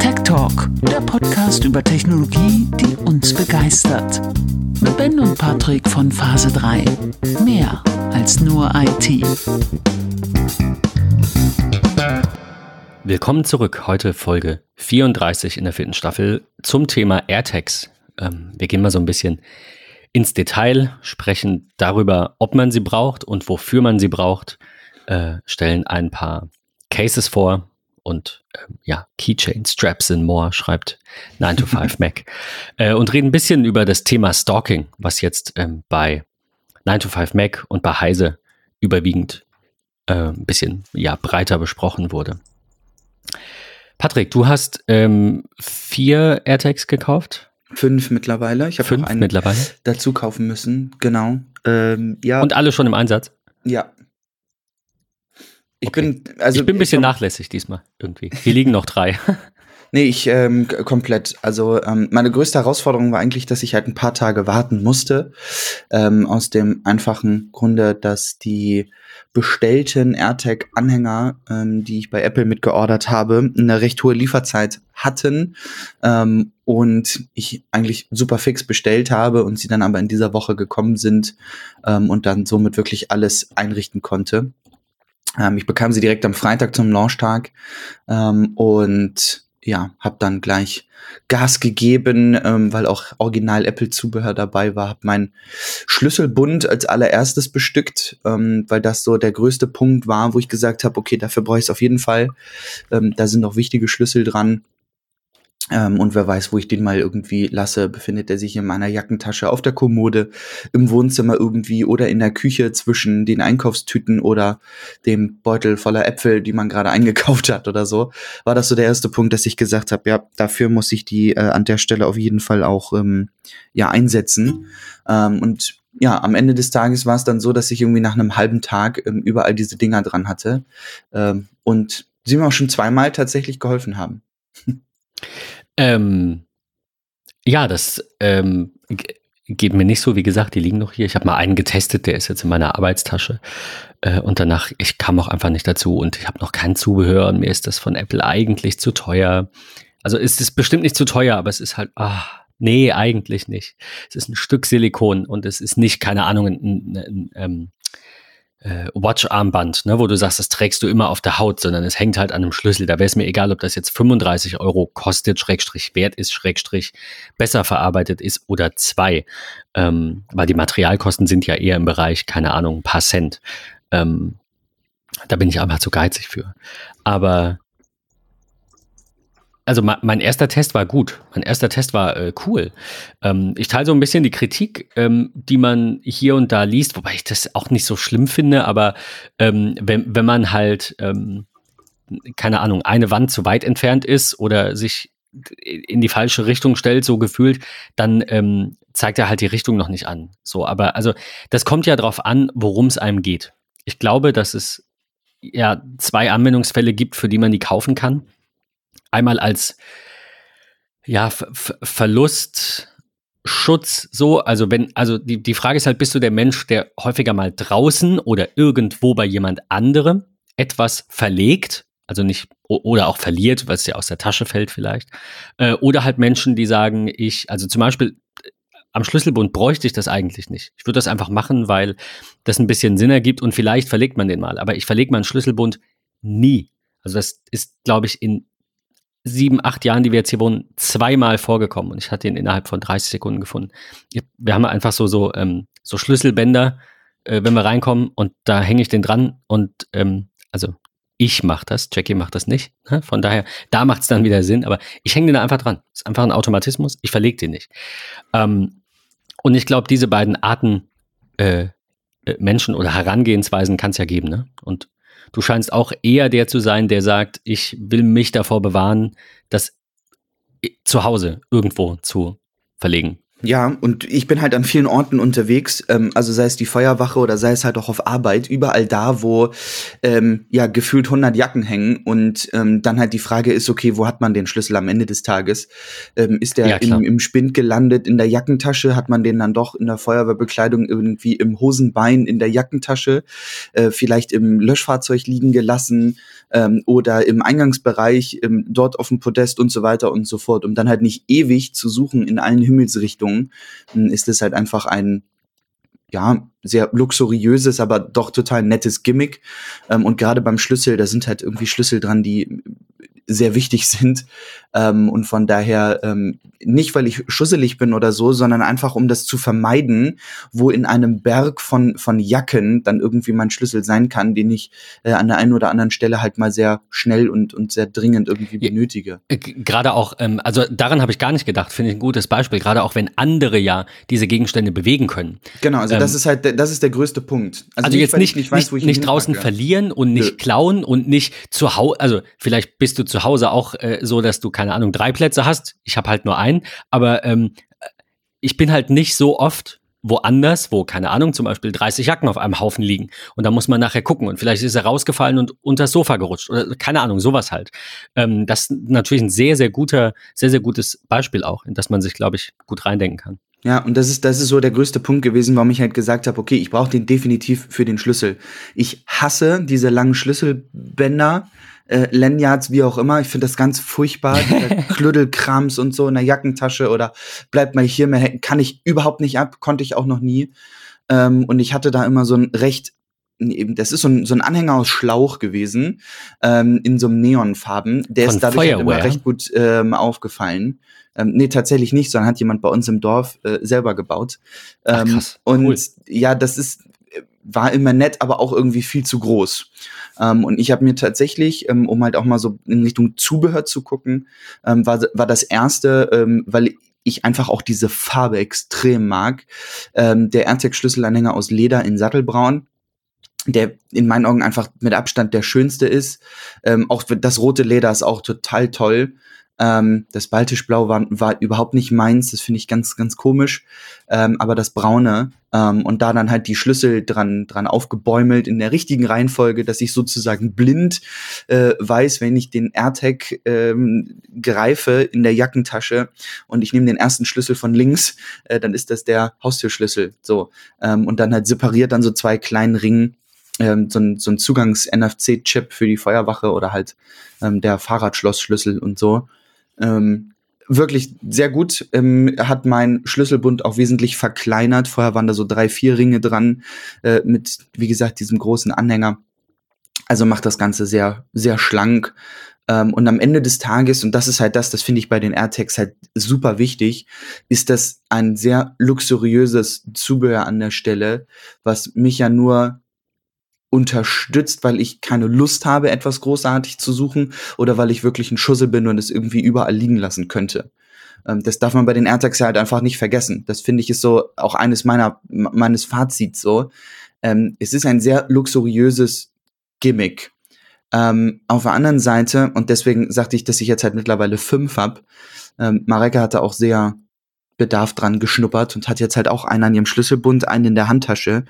Tech Talk, der Podcast über Technologie, die uns begeistert. Mit Ben und Patrick von Phase 3. Mehr als nur IT. Willkommen zurück. Heute Folge 34 in der vierten Staffel zum Thema AirTags. Ähm, wir gehen mal so ein bisschen ins Detail, sprechen darüber, ob man sie braucht und wofür man sie braucht, äh, stellen ein paar Cases vor und ähm, ja, Keychain, Straps and more, schreibt 9 to 5 Mac. Äh, und reden ein bisschen über das Thema Stalking, was jetzt ähm, bei 9 to 5 Mac und bei Heise überwiegend äh, ein bisschen ja, breiter besprochen wurde. Patrick, du hast ähm, vier AirTags gekauft? Fünf mittlerweile. Ich habe Fünf einen mittlerweile. dazu kaufen müssen. Genau. Ähm, ja. Und alle schon im Einsatz? ja. Ich Okay. bin also ich bin ein bisschen nachlässig diesmal irgendwie. Hier liegen noch drei. Nee, ich ähm, komplett. Also ähm, meine größte Herausforderung war eigentlich, dass ich halt ein paar Tage warten musste. Ähm, aus dem einfachen Grunde, dass die bestellten AirTag-Anhänger, ähm, die ich bei Apple mitgeordert habe, eine recht hohe Lieferzeit hatten ähm, und ich eigentlich super fix bestellt habe und sie dann aber in dieser Woche gekommen sind ähm, und dann somit wirklich alles einrichten konnte. Ähm, ich bekam sie direkt am Freitag zum Launchtag ähm, und ja, habe dann gleich Gas gegeben, ähm, weil auch original Apple-Zubehör dabei war. Habe meinen Schlüsselbund als allererstes bestückt, ähm, weil das so der größte Punkt war, wo ich gesagt habe, okay, dafür brauche ich es auf jeden Fall. Ähm, da sind noch wichtige Schlüssel dran. Ähm, und wer weiß, wo ich den mal irgendwie lasse, befindet er sich in meiner Jackentasche, auf der Kommode, im Wohnzimmer irgendwie oder in der Küche zwischen den Einkaufstüten oder dem Beutel voller Äpfel, die man gerade eingekauft hat oder so. War das so der erste Punkt, dass ich gesagt habe, ja, dafür muss ich die äh, an der Stelle auf jeden Fall auch ähm, ja einsetzen. Ähm, und ja, am Ende des Tages war es dann so, dass ich irgendwie nach einem halben Tag ähm, überall diese Dinger dran hatte ähm, und sie mir auch schon zweimal tatsächlich geholfen haben. Ähm, ja, das ähm, geht mir nicht so. Wie gesagt, die liegen noch hier. Ich habe mal einen getestet, der ist jetzt in meiner Arbeitstasche. Äh, und danach, ich kam auch einfach nicht dazu und ich habe noch kein Zubehör und mir ist das von Apple eigentlich zu teuer. Also es ist bestimmt nicht zu teuer, aber es ist halt, ah, nee, eigentlich nicht. Es ist ein Stück Silikon und es ist nicht, keine Ahnung, ein, ein, ein, ähm, äh, Watch-Armband, ne, wo du sagst, das trägst du immer auf der Haut, sondern es hängt halt an einem Schlüssel. Da wäre es mir egal, ob das jetzt 35 Euro kostet, Schrägstrich wert ist, Schrägstrich besser verarbeitet ist oder zwei. Ähm, weil die Materialkosten sind ja eher im Bereich, keine Ahnung, ein paar Cent. Ähm, da bin ich einfach zu geizig für. Aber also mein erster Test war gut. Mein erster Test war äh, cool. Ähm, ich teile so ein bisschen die Kritik, ähm, die man hier und da liest, wobei ich das auch nicht so schlimm finde, aber ähm, wenn, wenn man halt, ähm, keine Ahnung, eine Wand zu weit entfernt ist oder sich in die falsche Richtung stellt, so gefühlt, dann ähm, zeigt er halt die Richtung noch nicht an. So, aber also das kommt ja drauf an, worum es einem geht. Ich glaube, dass es ja zwei Anwendungsfälle gibt, für die man die kaufen kann. Einmal als ja, Ver Ver Verlustschutz, so, also wenn, also die, die Frage ist halt, bist du der Mensch, der häufiger mal draußen oder irgendwo bei jemand anderem etwas verlegt, also nicht, oder auch verliert, weil es dir aus der Tasche fällt vielleicht, äh, oder halt Menschen, die sagen, ich, also zum Beispiel äh, am Schlüsselbund bräuchte ich das eigentlich nicht. Ich würde das einfach machen, weil das ein bisschen Sinn ergibt und vielleicht verlegt man den mal, aber ich verlege meinen Schlüsselbund nie. Also das ist, glaube ich, in sieben, acht Jahren, die wir jetzt hier wohnen, zweimal vorgekommen und ich hatte ihn innerhalb von 30 Sekunden gefunden. Wir haben einfach so, so, ähm, so Schlüsselbänder, äh, wenn wir reinkommen und da hänge ich den dran und ähm, also ich mache das, Jackie macht das nicht. Ne? Von daher, da macht es dann wieder Sinn, aber ich hänge den da einfach dran. ist einfach ein Automatismus, ich verlege den nicht. Ähm, und ich glaube, diese beiden Arten äh, äh, Menschen oder Herangehensweisen kann es ja geben. Ne? Und du scheinst auch eher der zu sein, der sagt, ich will mich davor bewahren, das zu Hause irgendwo zu verlegen. Ja, und ich bin halt an vielen Orten unterwegs, ähm, also sei es die Feuerwache oder sei es halt auch auf Arbeit, überall da, wo ähm, ja gefühlt 100 Jacken hängen und ähm, dann halt die Frage ist, okay, wo hat man den Schlüssel am Ende des Tages? Ähm, ist der Ja, im, im Spind gelandet, in der Jackentasche? Hat man den dann doch in der Feuerwehrbekleidung irgendwie im Hosenbein, in der Jackentasche, äh, vielleicht im Löschfahrzeug liegen gelassen ähm, oder im Eingangsbereich, ähm, dort auf dem Podest und so weiter und so fort, um dann halt nicht ewig zu suchen in allen Himmelsrichtungen, m, ist es halt einfach ein ja, sehr luxuriöses, aber doch total nettes Gimmick. Ähm, und gerade beim Schlüssel, da sind halt irgendwie Schlüssel dran, die sehr wichtig sind. Ähm, und von daher ähm, nicht, weil ich schusselig bin oder so, sondern einfach, um das zu vermeiden, wo in einem Berg von, von Jacken dann irgendwie mein Schlüssel sein kann, den ich äh, an der einen oder anderen Stelle halt mal sehr schnell und, und sehr dringend irgendwie benötige. Äh, Gerade auch, ähm, also daran habe ich gar nicht gedacht, finde ich ein gutes Beispiel, gerade auch wenn andere ja diese Gegenstände bewegen können. Genau, also Ähm, das ist halt, das ist der größte Punkt. Also, jetzt weil nicht, ich nicht, wo ich nicht, ihn draußen verlieren und nicht Nö. klauen und nicht zu Hause, also vielleicht bist du zu Hause auch äh, so, dass du, keine Ahnung, drei Plätze hast. Ich habe halt nur einen, aber ähm, ich bin halt nicht so oft woanders, wo, keine Ahnung, zum Beispiel 30 Jacken auf einem Haufen liegen. Und da muss man nachher gucken. Und vielleicht ist er rausgefallen und unter das Sofa gerutscht. Oder keine Ahnung, sowas halt. Ähm, das ist natürlich ein sehr, sehr guter, sehr, sehr gutes Beispiel auch, in das man sich, glaube ich, gut reindenken kann. Ja, und das ist, das ist so der größte Punkt gewesen, warum ich halt gesagt habe, okay, ich brauche den definitiv für den Schlüssel. Ich hasse diese langen Schlüsselbänder, äh, Lanyards, wie auch immer. Ich finde das ganz furchtbar, dieser Klüddelkrams und so in der Jackentasche oder bleibt mal hier mehr hängen. Kann ich überhaupt nicht ab, konnte ich auch noch nie. Ähm, und ich hatte da immer so ein recht eben, das ist so ein, so ein Anhänger aus Schlauch gewesen, ähm, in so einem Neonfarben. Der Von ist dadurch halt immer recht gut ähm, aufgefallen. Ähm, nee, tatsächlich nicht, sondern hat jemand bei uns im Dorf äh, selber gebaut. Ach, Ähm, krass. Und Cool. ja, das ist, war immer nett, aber auch irgendwie viel zu groß. Ähm, und ich habe mir tatsächlich, ähm, um halt auch mal so in Richtung Zubehör zu gucken, ähm, war, war das erste, ähm, weil ich einfach auch diese Farbe extrem mag, ähm, der AirTag-Schlüsselanhänger aus Leder in Sattelbraun der in meinen Augen einfach mit Abstand der schönste ist. Ähm, auch das rote Leder ist auch total toll. Ähm, das Baltischblau war, war überhaupt nicht meins, das finde ich ganz, ganz komisch. Ähm, aber das Braune ähm, und da dann halt die Schlüssel dran, dran aufgebäumelt in der richtigen Reihenfolge, dass ich sozusagen blind äh, weiß, wenn ich den AirTag ähm, greife in der Jackentasche und ich nehme den ersten Schlüssel von links, äh, dann ist das der Haustürschlüssel. So. Ähm, und dann halt separiert dann so zwei kleinen Ringen ähm, so ein, so ein Zugangs-NFC-Chip für die Feuerwache oder halt ähm, der Fahrradschlossschlüssel und so. Ähm, wirklich sehr gut. Ähm, hat mein Schlüsselbund auch wesentlich verkleinert. Vorher waren da so drei, vier Ringe dran äh, mit, wie gesagt, diesem großen Anhänger. Also macht das Ganze sehr, sehr schlank. Ähm, und am Ende des Tages, und das ist halt das, das finde ich bei den AirTags halt super wichtig, ist das ein sehr luxuriöses Zubehör an der Stelle, was mich ja nur unterstützt, weil ich keine Lust habe, etwas großartig zu suchen oder weil ich wirklich ein Schussel bin und es irgendwie überall liegen lassen könnte. Ähm, das darf man bei den AirTags ja halt einfach nicht vergessen. Das finde ich ist so auch eines meiner meines Fazits so. Ähm, es ist ein sehr luxuriöses Gimmick. Ähm, auf der anderen Seite, und deswegen sagte ich, dass ich jetzt halt mittlerweile fünf hab. Ähm, Mareke hatte auch sehr Bedarf dran geschnuppert und hat jetzt halt auch einen an ihrem Schlüsselbund, einen in der Handtasche.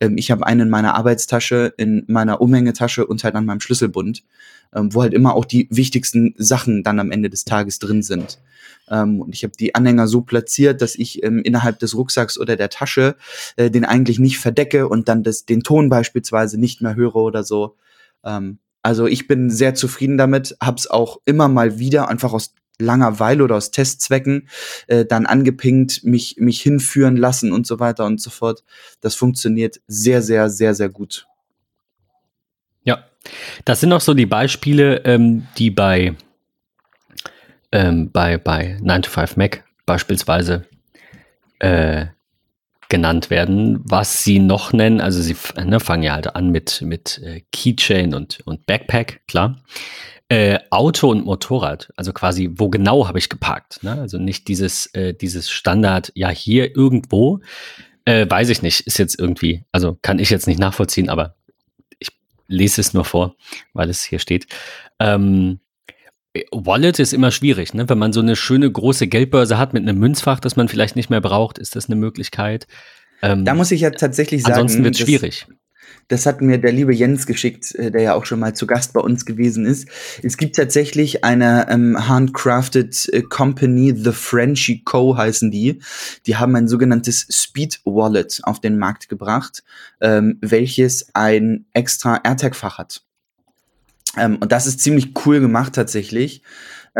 Ähm, ich habe einen in meiner Arbeitstasche, in meiner Umhängetasche und halt an meinem Schlüsselbund, ähm, wo halt immer auch die wichtigsten Sachen dann am Ende des Tages drin sind. Ähm, und ich habe die Anhänger so platziert, dass ich ähm, innerhalb des Rucksacks oder der Tasche äh, den eigentlich nicht verdecke und dann das, den Ton beispielsweise nicht mehr höre oder so. Ähm, also ich bin sehr zufrieden damit, hab's auch immer mal wieder einfach aus Langeweile oder aus Testzwecken äh, dann angepinkt, mich, mich hinführen lassen und so weiter und so fort. Das funktioniert sehr, sehr, sehr, sehr gut. Ja, das sind auch so die Beispiele, ähm, die bei, ähm, bei, bei 9 to 5 Mac beispielsweise äh, genannt werden. Was sie noch nennen, also sie ne, fangen ja halt an mit, mit äh, Keychain und, und Backpack, klar. Äh, Auto und Motorrad, also quasi, wo genau habe ich geparkt? Ne? Also nicht dieses, äh, dieses Standard, ja, hier irgendwo, äh, weiß ich nicht, ist jetzt irgendwie, also kann ich jetzt nicht nachvollziehen, aber ich lese es nur vor, weil es hier steht. Ähm, Wallet ist immer schwierig, ne? Wenn man so eine schöne große Geldbörse hat mit einem Münzfach, das man vielleicht nicht mehr braucht, ist das eine Möglichkeit. Ähm, da muss ich ja tatsächlich sagen. Ansonsten wird es schwierig. Das hat mir der liebe Jens geschickt, äh, der ja auch schon mal zu Gast bei uns gewesen ist. Es gibt tatsächlich eine ähm, handcrafted äh, Company, The Frenchy Co. heißen die. Die haben ein sogenanntes Speed Wallet auf den Markt gebracht, ähm, welches ein extra AirTag-Fach hat. Ähm, und das ist ziemlich cool gemacht tatsächlich.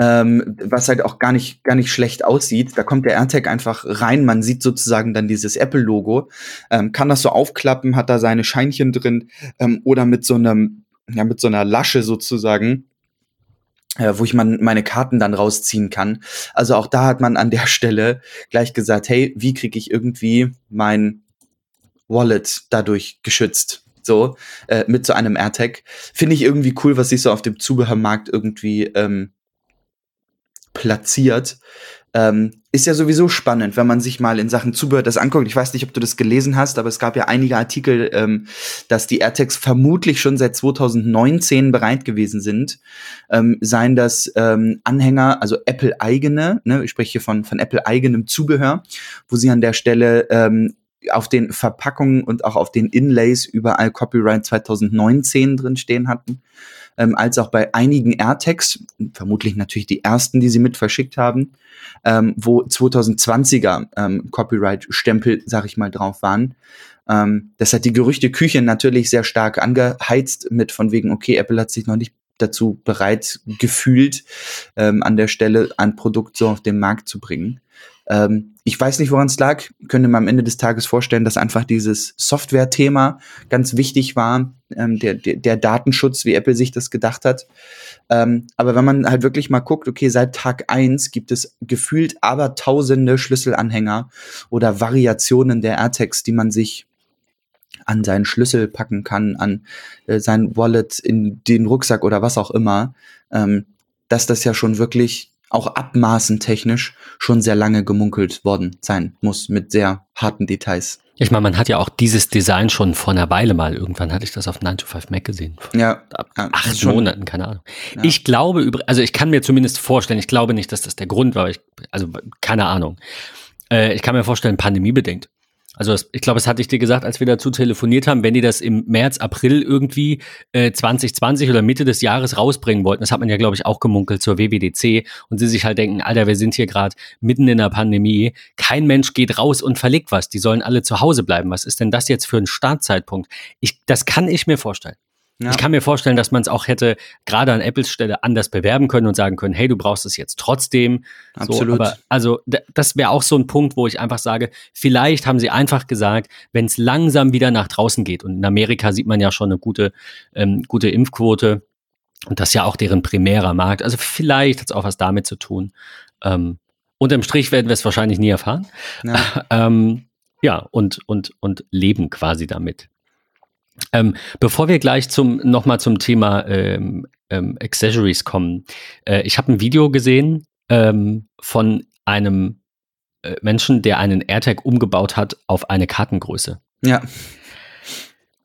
Ähm, was halt auch gar nicht, gar nicht schlecht aussieht. Da kommt der AirTag einfach rein, man sieht sozusagen dann dieses Apple-Logo, ähm, kann das so aufklappen, hat da seine Scheinchen drin ähm, oder mit so einem, ja, mit so einer Lasche sozusagen, äh, wo ich man meine Karten dann rausziehen kann. Also auch da hat man an der Stelle gleich gesagt, hey, wie kriege ich irgendwie mein Wallet dadurch geschützt? so äh, mit so einem AirTag. Finde ich irgendwie cool, was sich so auf dem Zubehörmarkt irgendwie ähm, platziert. Ähm, ist ja sowieso spannend, wenn man sich mal in Sachen Zubehör das anguckt. Ich weiß nicht, ob du das gelesen hast, aber es gab ja einige Artikel, ähm, dass die AirTags vermutlich schon seit 2019 bereit gewesen sind. Ähm, seien das ähm, Anhänger, also Apple eigene, ne, ich spreche hier von, von Apple eigenem Zubehör, wo sie an der Stelle ähm, auf den Verpackungen und auch auf den Inlays überall Copyright 2019 drin stehen hatten, ähm, als auch bei einigen AirTags, vermutlich natürlich die ersten, die sie mit verschickt haben, ähm, wo 2020er ähm, Copyright-Stempel, sag ich mal, drauf waren. Ähm, das hat die Gerüchteküche natürlich sehr stark angeheizt mit von wegen, okay, Apple hat sich noch nicht dazu bereit gefühlt, ähm, an der Stelle ein Produkt so auf den Markt zu bringen. Ähm, ich weiß nicht, woran es lag. Könnte mir am Ende des Tages vorstellen, dass einfach dieses Software-Thema ganz wichtig war, ähm, der, der, der, Datenschutz, wie Apple sich das gedacht hat. Ähm, aber wenn man halt wirklich mal guckt, okay, seit Tag eins gibt es gefühlt aber tausende Schlüsselanhänger oder Variationen der AirTags, die man sich an seinen Schlüssel packen kann, an äh, sein Wallet, in den Rucksack oder was auch immer, ähm, dass das ja schon wirklich auch abmaßen technisch schon sehr lange gemunkelt worden sein muss mit sehr harten Details. Ich meine, man hat ja auch dieses Design schon vor einer Weile mal, irgendwann hatte ich das auf 9 to 5 Mac gesehen. Ja. Ab acht schon, Monaten, keine Ahnung. Ja. Ich glaube, also ich kann mir zumindest vorstellen, ich glaube nicht, dass das der Grund war, ich, also keine Ahnung. Äh, ich kann mir vorstellen, pandemiebedingt. Also das, ich glaube, das hatte ich dir gesagt, als wir dazu telefoniert haben, wenn die das im März, April irgendwie äh, 2020 oder Mitte des Jahres rausbringen wollten, das hat man ja, glaube ich, auch gemunkelt zur WWDC und sie sich halt denken, Alter, wir sind hier gerade mitten in der Pandemie, kein Mensch geht raus und verlegt was, die sollen alle zu Hause bleiben. Was ist denn das jetzt für ein Startzeitpunkt? Ich, das kann ich mir vorstellen. Ja. Ich kann mir vorstellen, dass man es auch hätte gerade an Apples Stelle anders bewerben können und sagen können, hey, du brauchst es jetzt trotzdem. Absolut. So, aber also das wäre auch so ein Punkt, wo ich einfach sage, vielleicht haben sie einfach gesagt, wenn es langsam wieder nach draußen geht und in Amerika sieht man ja schon eine gute, ähm, gute Impfquote und das ist ja auch deren primärer Markt. Also vielleicht hat es auch was damit zu tun. Ähm, unterm Strich werden wir es wahrscheinlich nie erfahren. Ja, ähm, ja und, und, und leben quasi damit. Ähm, bevor wir gleich zum nochmal zum Thema ähm, ähm, Accessories kommen, äh, ich habe ein Video gesehen ähm, von einem äh, Menschen, der einen AirTag umgebaut hat auf eine Kartengröße. Ja.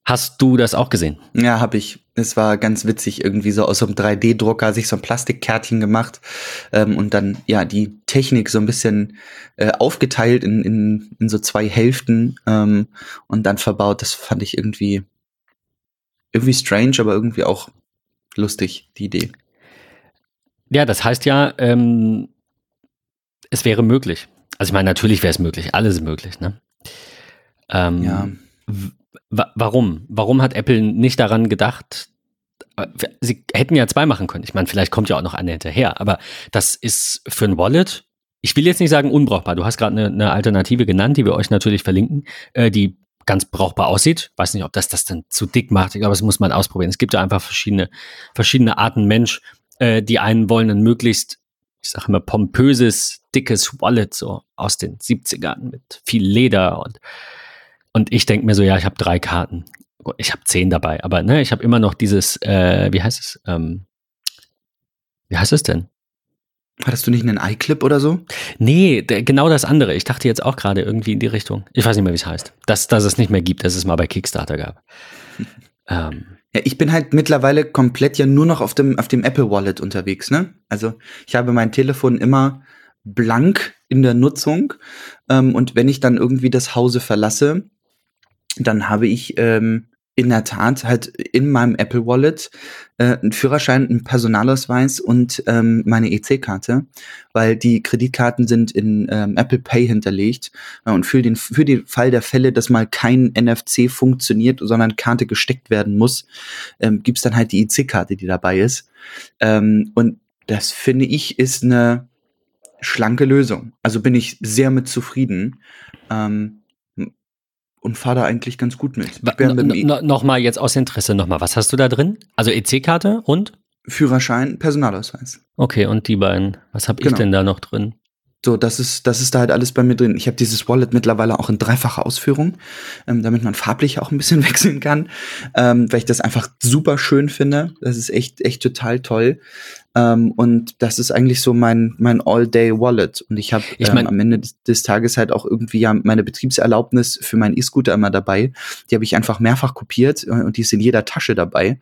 Hast du das auch gesehen? Ja, habe ich. Es war ganz witzig, irgendwie so aus so einem 3D-Drucker sich so ein Plastikkärtchen gemacht ähm, und dann ja die Technik so ein bisschen äh, aufgeteilt in, in, in so zwei Hälften ähm, und dann verbaut. Das fand ich irgendwie irgendwie strange, aber irgendwie auch lustig, die Idee. Ja, das heißt ja, ähm, es wäre möglich. Also ich meine, natürlich wäre es möglich, alles ist möglich, ne? Ähm, ja. Warum? Warum hat Apple nicht daran gedacht? Äh, sie hätten ja zwei machen können. Ich meine, vielleicht kommt ja auch noch eine hinterher, aber das ist für ein Wallet, ich will jetzt nicht sagen unbrauchbar. Du hast gerade eine, eine, Alternative genannt, die wir euch natürlich verlinken, äh, die ganz brauchbar aussieht. Weiß nicht, ob das das dann zu dick macht. Ich glaube, das muss man ausprobieren. Es gibt ja einfach verschiedene, verschiedene Arten Mensch. Äh, die einen wollen ein möglichst, ich sage immer, pompöses, dickes Wallet, so aus den 70ern mit viel Leder und, und ich denke mir so, ja, ich habe drei Karten. Ich habe zehn dabei, aber ne, ich habe immer noch dieses, äh, wie heißt es? Ähm, wie heißt es denn? Hattest du nicht einen iClip oder so? Nee, genau das andere. Ich dachte jetzt auch gerade irgendwie in die Richtung. Ich weiß nicht mehr, wie es heißt. Dass, dass es nicht mehr gibt, dass es mal bei Kickstarter gab. ähm, Ja, ich bin halt mittlerweile komplett ja nur noch auf dem, auf dem Apple Wallet unterwegs, ne? Also ich habe mein Telefon immer blank in der Nutzung. Ähm, und wenn ich dann irgendwie das Hause verlasse, dann habe ich ähm, in der Tat halt in meinem Apple Wallet äh, einen Führerschein, einen Personalausweis und ähm, meine EC-Karte, weil die Kreditkarten sind in ähm, Apple Pay hinterlegt äh, und für den für den Fall der Fälle, dass mal kein NFC funktioniert, sondern Karte gesteckt werden muss, ähm, gibt's dann halt die EC-Karte, die dabei ist. Ähm, und das finde ich ist eine schlanke Lösung. Also bin ich sehr mit zufrieden. Ähm, und fahre da eigentlich ganz gut mit. No, Nochmal jetzt aus Interesse nochmal, was hast du da drin? Also EC-Karte und? Führerschein, Personalausweis. Okay, und die beiden. Was habe ich genau. denn da noch drin? So, das ist, das ist da halt alles bei mir drin. Ich habe dieses Wallet mittlerweile auch in dreifacher Ausführung, ähm, damit man farblich auch ein bisschen wechseln kann, ähm, weil ich das einfach super schön finde. Das ist echt, echt total toll. Ähm, und das ist eigentlich so mein, mein All-Day-Wallet. Und ich habe ähm, mein, am Ende des, des, Tages halt auch irgendwie ja meine Betriebserlaubnis für meinen E-Scooter immer dabei. Die habe ich einfach mehrfach kopiert äh, und die ist in jeder Tasche dabei.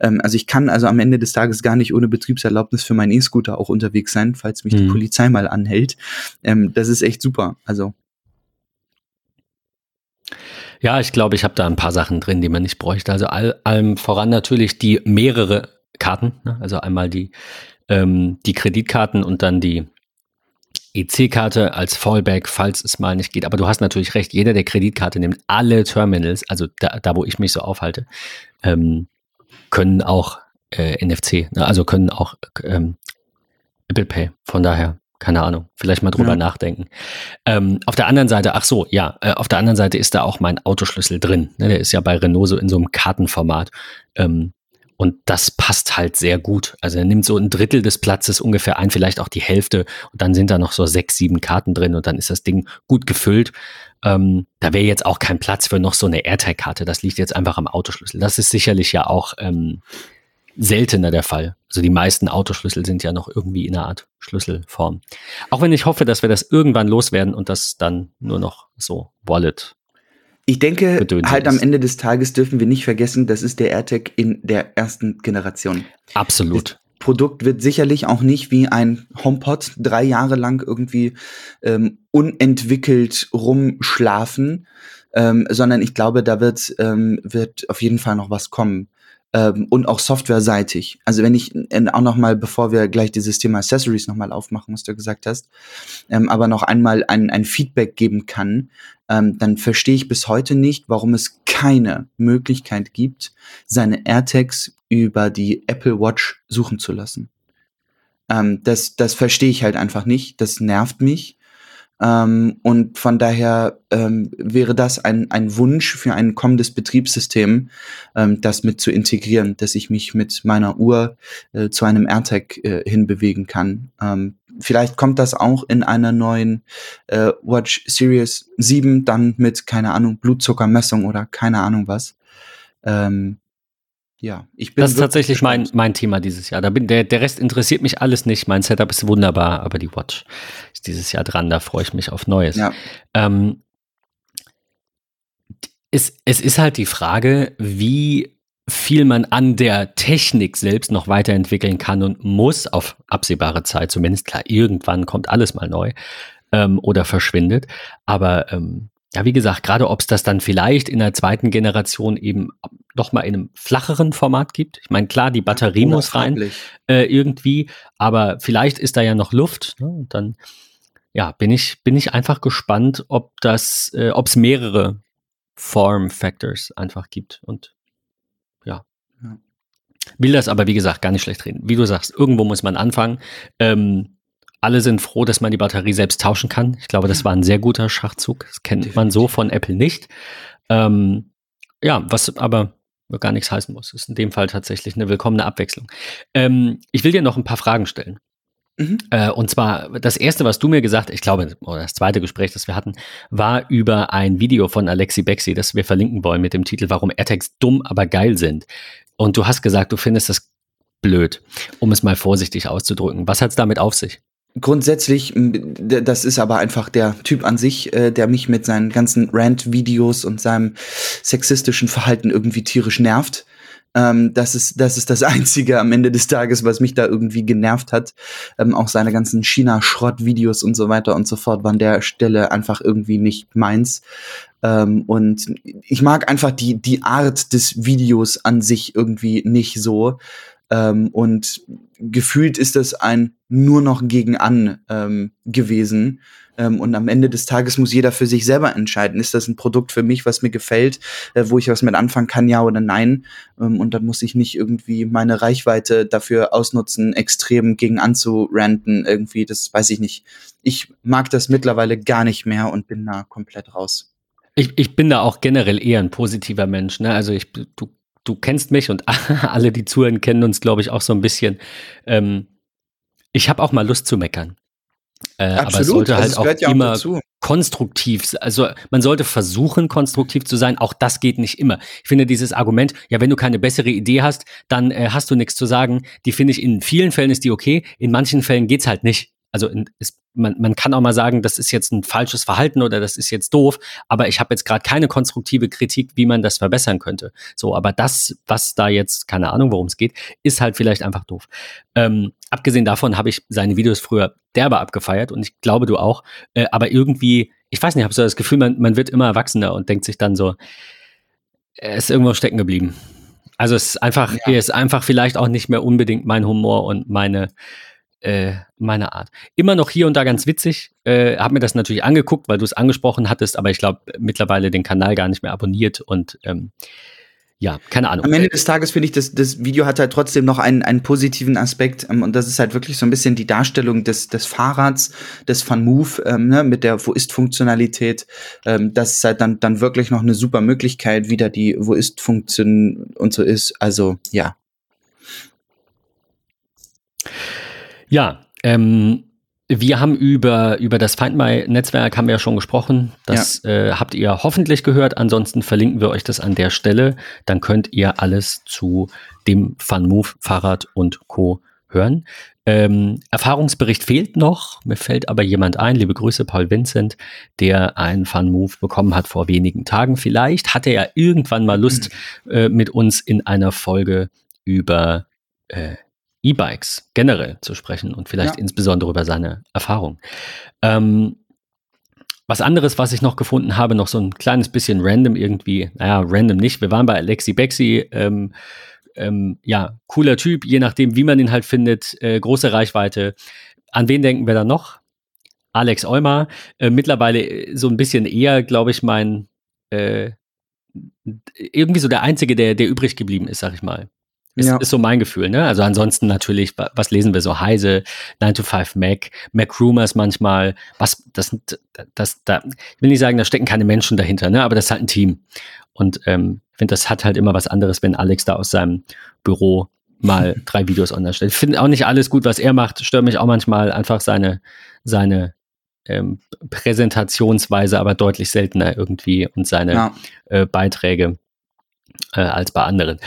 Ähm, also ich kann also am Ende des Tages gar nicht ohne Betriebserlaubnis für meinen E-Scooter auch unterwegs sein, falls mich mhm. die Polizei mal anhält. Ähm, das ist echt super. Also ja, ich glaube, ich habe da ein paar Sachen drin, die man nicht bräuchte. Also all, allem voran natürlich die mehrere Karten, ne? also einmal die, ähm, die Kreditkarten und dann die EC-Karte als Fallback, falls es mal nicht geht. Aber du hast natürlich recht, jeder der Kreditkarte nimmt alle Terminals, also da, da wo ich mich so aufhalte, ähm, können auch äh, NFC, ne? also können auch ähm, Apple Pay. Von daher, keine Ahnung, vielleicht mal drüber ja. nachdenken. Ähm, auf der anderen Seite, ach so, ja, äh, auf der anderen Seite ist da auch mein Autoschlüssel drin. Ne? Der ist ja bei Renault so in so einem Kartenformat. Ähm, und das passt halt sehr gut. Also er nimmt so ein Drittel des Platzes ungefähr ein, vielleicht auch die Hälfte. Und dann sind da noch so sechs, sieben Karten drin und dann ist das Ding gut gefüllt. Ähm, da wäre jetzt auch kein Platz für noch so eine AirTag-Karte. Das liegt jetzt einfach am Autoschlüssel. Das ist sicherlich ja auch ähm, seltener der Fall. Also die meisten Autoschlüssel sind ja noch irgendwie in einer Art Schlüsselform. Auch wenn ich hoffe, dass wir das irgendwann loswerden und das dann nur noch so Wallet ich denke, halt am Ende des Tages dürfen wir nicht vergessen, das ist der AirTag in der ersten Generation. Absolut. Das Produkt wird sicherlich auch nicht wie ein HomePod drei Jahre lang irgendwie ähm, unentwickelt rumschlafen, ähm, sondern ich glaube, da wird, ähm, wird auf jeden Fall noch was kommen ähm, und auch softwareseitig. Also wenn ich äh, auch noch mal, bevor wir gleich dieses Thema Accessories noch mal aufmachen, was du gesagt hast, ähm, aber noch einmal ein, ein Feedback geben kann, ähm, dann verstehe ich bis heute nicht, warum es keine Möglichkeit gibt, seine AirTags über die Apple Watch suchen zu lassen. Ähm, das, das verstehe ich halt einfach nicht. Das nervt mich. Ähm, und von daher ähm, wäre das ein, ein Wunsch für ein kommendes Betriebssystem, ähm, das mit zu integrieren, dass ich mich mit meiner Uhr äh, zu einem AirTag äh, hinbewegen kann. Ähm, vielleicht kommt das auch in einer neuen äh, Watch Series 7 dann mit, keine Ahnung, Blutzuckermessung oder keine Ahnung was. Ähm, ja, ich bin. Das ist tatsächlich mein, mein Thema dieses Jahr. Da bin, der, der Rest interessiert mich alles nicht. Mein Setup ist wunderbar, aber die Watch ist dieses Jahr dran. Da freue ich mich auf Neues. Ja. Ähm, es, es ist halt die Frage, wie viel man an der Technik selbst noch weiterentwickeln kann und muss auf absehbare Zeit. Zumindest klar, irgendwann kommt alles mal neu ähm, oder verschwindet. Aber ähm, ja, wie gesagt, gerade ob es das dann vielleicht in der zweiten Generation eben noch mal in einem flacheren Format gibt. Ich meine, klar, die Batterie muss rein äh, irgendwie, aber vielleicht ist da ja noch Luft. Ne? Und dann, ja, bin ich bin ich einfach gespannt, ob das, äh, ob es mehrere Form Factors einfach gibt und ja. ja. Will das aber, wie gesagt, gar nicht schlecht reden. Wie du sagst, irgendwo muss man anfangen. Ähm, alle sind froh, dass man die Batterie selbst tauschen kann. Ich glaube, das war ein sehr guter Schachzug. Das kennt Definitiv. man so von Apple nicht. Ähm, ja, was aber gar nichts heißen muss. Ist in dem Fall tatsächlich eine willkommene Abwechslung. Ähm, ich will dir noch ein paar Fragen stellen. Mhm. Äh, und zwar, das erste, was du mir gesagt hast, ich glaube, oder das zweite Gespräch, das wir hatten, war über ein Video von Alexi Bexi, das wir verlinken wollen mit dem Titel, warum AirTags dumm, aber geil sind. Und du hast gesagt, du findest das blöd, um es mal vorsichtig auszudrücken. Was hat es damit auf sich? Grundsätzlich, das ist aber einfach der Typ an sich, äh, der mich mit seinen ganzen Rant-Videos und seinem sexistischen Verhalten irgendwie tierisch nervt. Ähm, das, ist, das ist das Einzige am Ende des Tages, was mich da irgendwie genervt hat. Ähm, auch seine ganzen China-Schrott-Videos und so weiter und so fort waren der Stelle einfach irgendwie nicht meins. Ähm, und ich mag einfach die, die Art des Videos an sich irgendwie nicht so. Ähm, und gefühlt ist das ein nur noch gegen an ähm, gewesen. Ähm, und am Ende des Tages muss jeder für sich selber entscheiden, ist das ein Produkt für mich, was mir gefällt, äh, wo ich was mit anfangen kann, ja oder nein. Ähm, und dann muss ich nicht irgendwie meine Reichweite dafür ausnutzen, extrem gegen anzuranten. Irgendwie, das weiß ich nicht. Ich mag das mittlerweile gar nicht mehr und bin da komplett raus. Ich, ich bin da auch generell eher ein positiver Mensch. Ne? Also ich, du du kennst mich und alle, die zuhören, kennen uns, glaube ich, auch so ein bisschen. Ähm, ich habe auch mal Lust zu meckern. Äh, aber es sollte halt also es auch ja immer auch konstruktiv, also man sollte versuchen, konstruktiv zu sein. Auch das geht nicht immer. Ich finde dieses Argument, ja, wenn du keine bessere Idee hast, dann äh, hast du nichts zu sagen. Die finde ich in vielen Fällen ist die okay. In manchen Fällen geht's halt nicht. Also ist, man, man kann auch mal sagen, das ist jetzt ein falsches Verhalten oder das ist jetzt doof, aber ich habe jetzt gerade keine konstruktive Kritik, wie man das verbessern könnte. So, aber das, was da jetzt, keine Ahnung, worum es geht, ist halt vielleicht einfach doof. Ähm, abgesehen davon habe ich seine Videos früher derbe abgefeiert und ich glaube du auch, äh, aber irgendwie, ich weiß nicht, habe so das Gefühl, man, man wird immer erwachsener und denkt sich dann so, er ist irgendwo stecken geblieben. Also es ist einfach, ja. ist einfach vielleicht auch nicht mehr unbedingt mein Humor und meine äh, meine Art. Immer noch hier und da ganz witzig. Äh, hab mir das natürlich angeguckt, weil du es angesprochen hattest, aber ich glaube mittlerweile den Kanal gar nicht mehr abonniert und ähm, ja, keine Ahnung. Am Ende des Tages finde ich, das, das Video hat halt trotzdem noch einen, einen positiven Aspekt ähm, und das ist halt wirklich so ein bisschen die Darstellung des, des Fahrrads, des Fun Move ähm, ne, mit der Wo ist Funktionalität. Ähm, das ist halt dann, dann wirklich noch eine super Möglichkeit, wieder die Wo ist Funktion und so ist. Also ja. Ja, ähm, wir haben über, über das Find My Netzwerk haben wir ja schon gesprochen. Das ja. äh, habt ihr hoffentlich gehört. Ansonsten verlinken wir euch das an der Stelle. Dann könnt ihr alles zu dem FunMove Fahrrad und Co. hören. Ähm, Erfahrungsbericht fehlt noch. Mir fällt aber jemand ein. Liebe Grüße, Paul Vincent, der einen FunMove bekommen hat vor wenigen Tagen. Vielleicht hat er ja irgendwann mal Lust, mhm. äh, mit uns in einer Folge über äh, E-Bikes generell zu sprechen und vielleicht ja. insbesondere über seine Erfahrung. Ähm, was anderes, was ich noch gefunden habe, noch so ein kleines bisschen random irgendwie, naja, random nicht. Wir waren bei Alexi Bexi, ähm, ähm, ja, cooler Typ, je nachdem, wie man ihn halt findet, äh, große Reichweite. An wen denken wir da noch? Alex Eumer, äh, mittlerweile äh, so ein bisschen eher, glaube ich, mein, äh, irgendwie so der Einzige, der, der übrig geblieben ist, sag ich mal. Ist, ja. ist so mein Gefühl, ne? Also ansonsten natürlich, was lesen wir so? Heise, 9 to 5 Mac, Mac Rumors manchmal, was, das, das, da, ich will nicht sagen, da stecken keine Menschen dahinter, ne? Aber das ist halt ein Team. Und ähm, ich finde, das hat halt immer was anderes, wenn Alex da aus seinem Büro mal drei Videos online stellt. Ich finde auch nicht alles gut, was er macht, stört mich auch manchmal einfach seine, seine ähm, Präsentationsweise, aber deutlich seltener irgendwie und seine ja. äh, Beiträge äh, als bei anderen.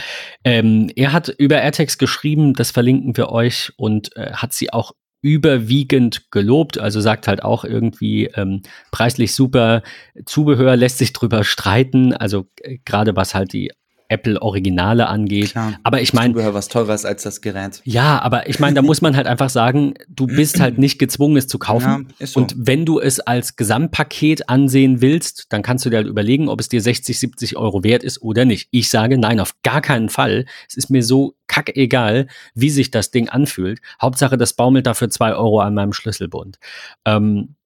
Ähm, er hat über AirTags geschrieben, das verlinken wir euch und äh, hat sie auch überwiegend gelobt, also sagt halt auch irgendwie ähm, preislich super, Zubehör lässt sich drüber streiten, also äh, gerade was halt die Apple-Originale angeht. Klar, aber ich meine. Zubehör was teurer ist als das Gerät. Ja, aber ich meine, da muss man halt einfach sagen, du bist halt nicht gezwungen, es zu kaufen. Ja, so. Und wenn du es als Gesamtpaket ansehen willst, dann kannst du dir halt überlegen, ob es dir 60, 70 Euro wert ist oder nicht. Ich sage nein, auf gar keinen Fall. Es ist mir so kackegal, wie sich das Ding anfühlt. Hauptsache, das baumelt dafür zwei Euro an meinem Schlüsselbund. Ähm,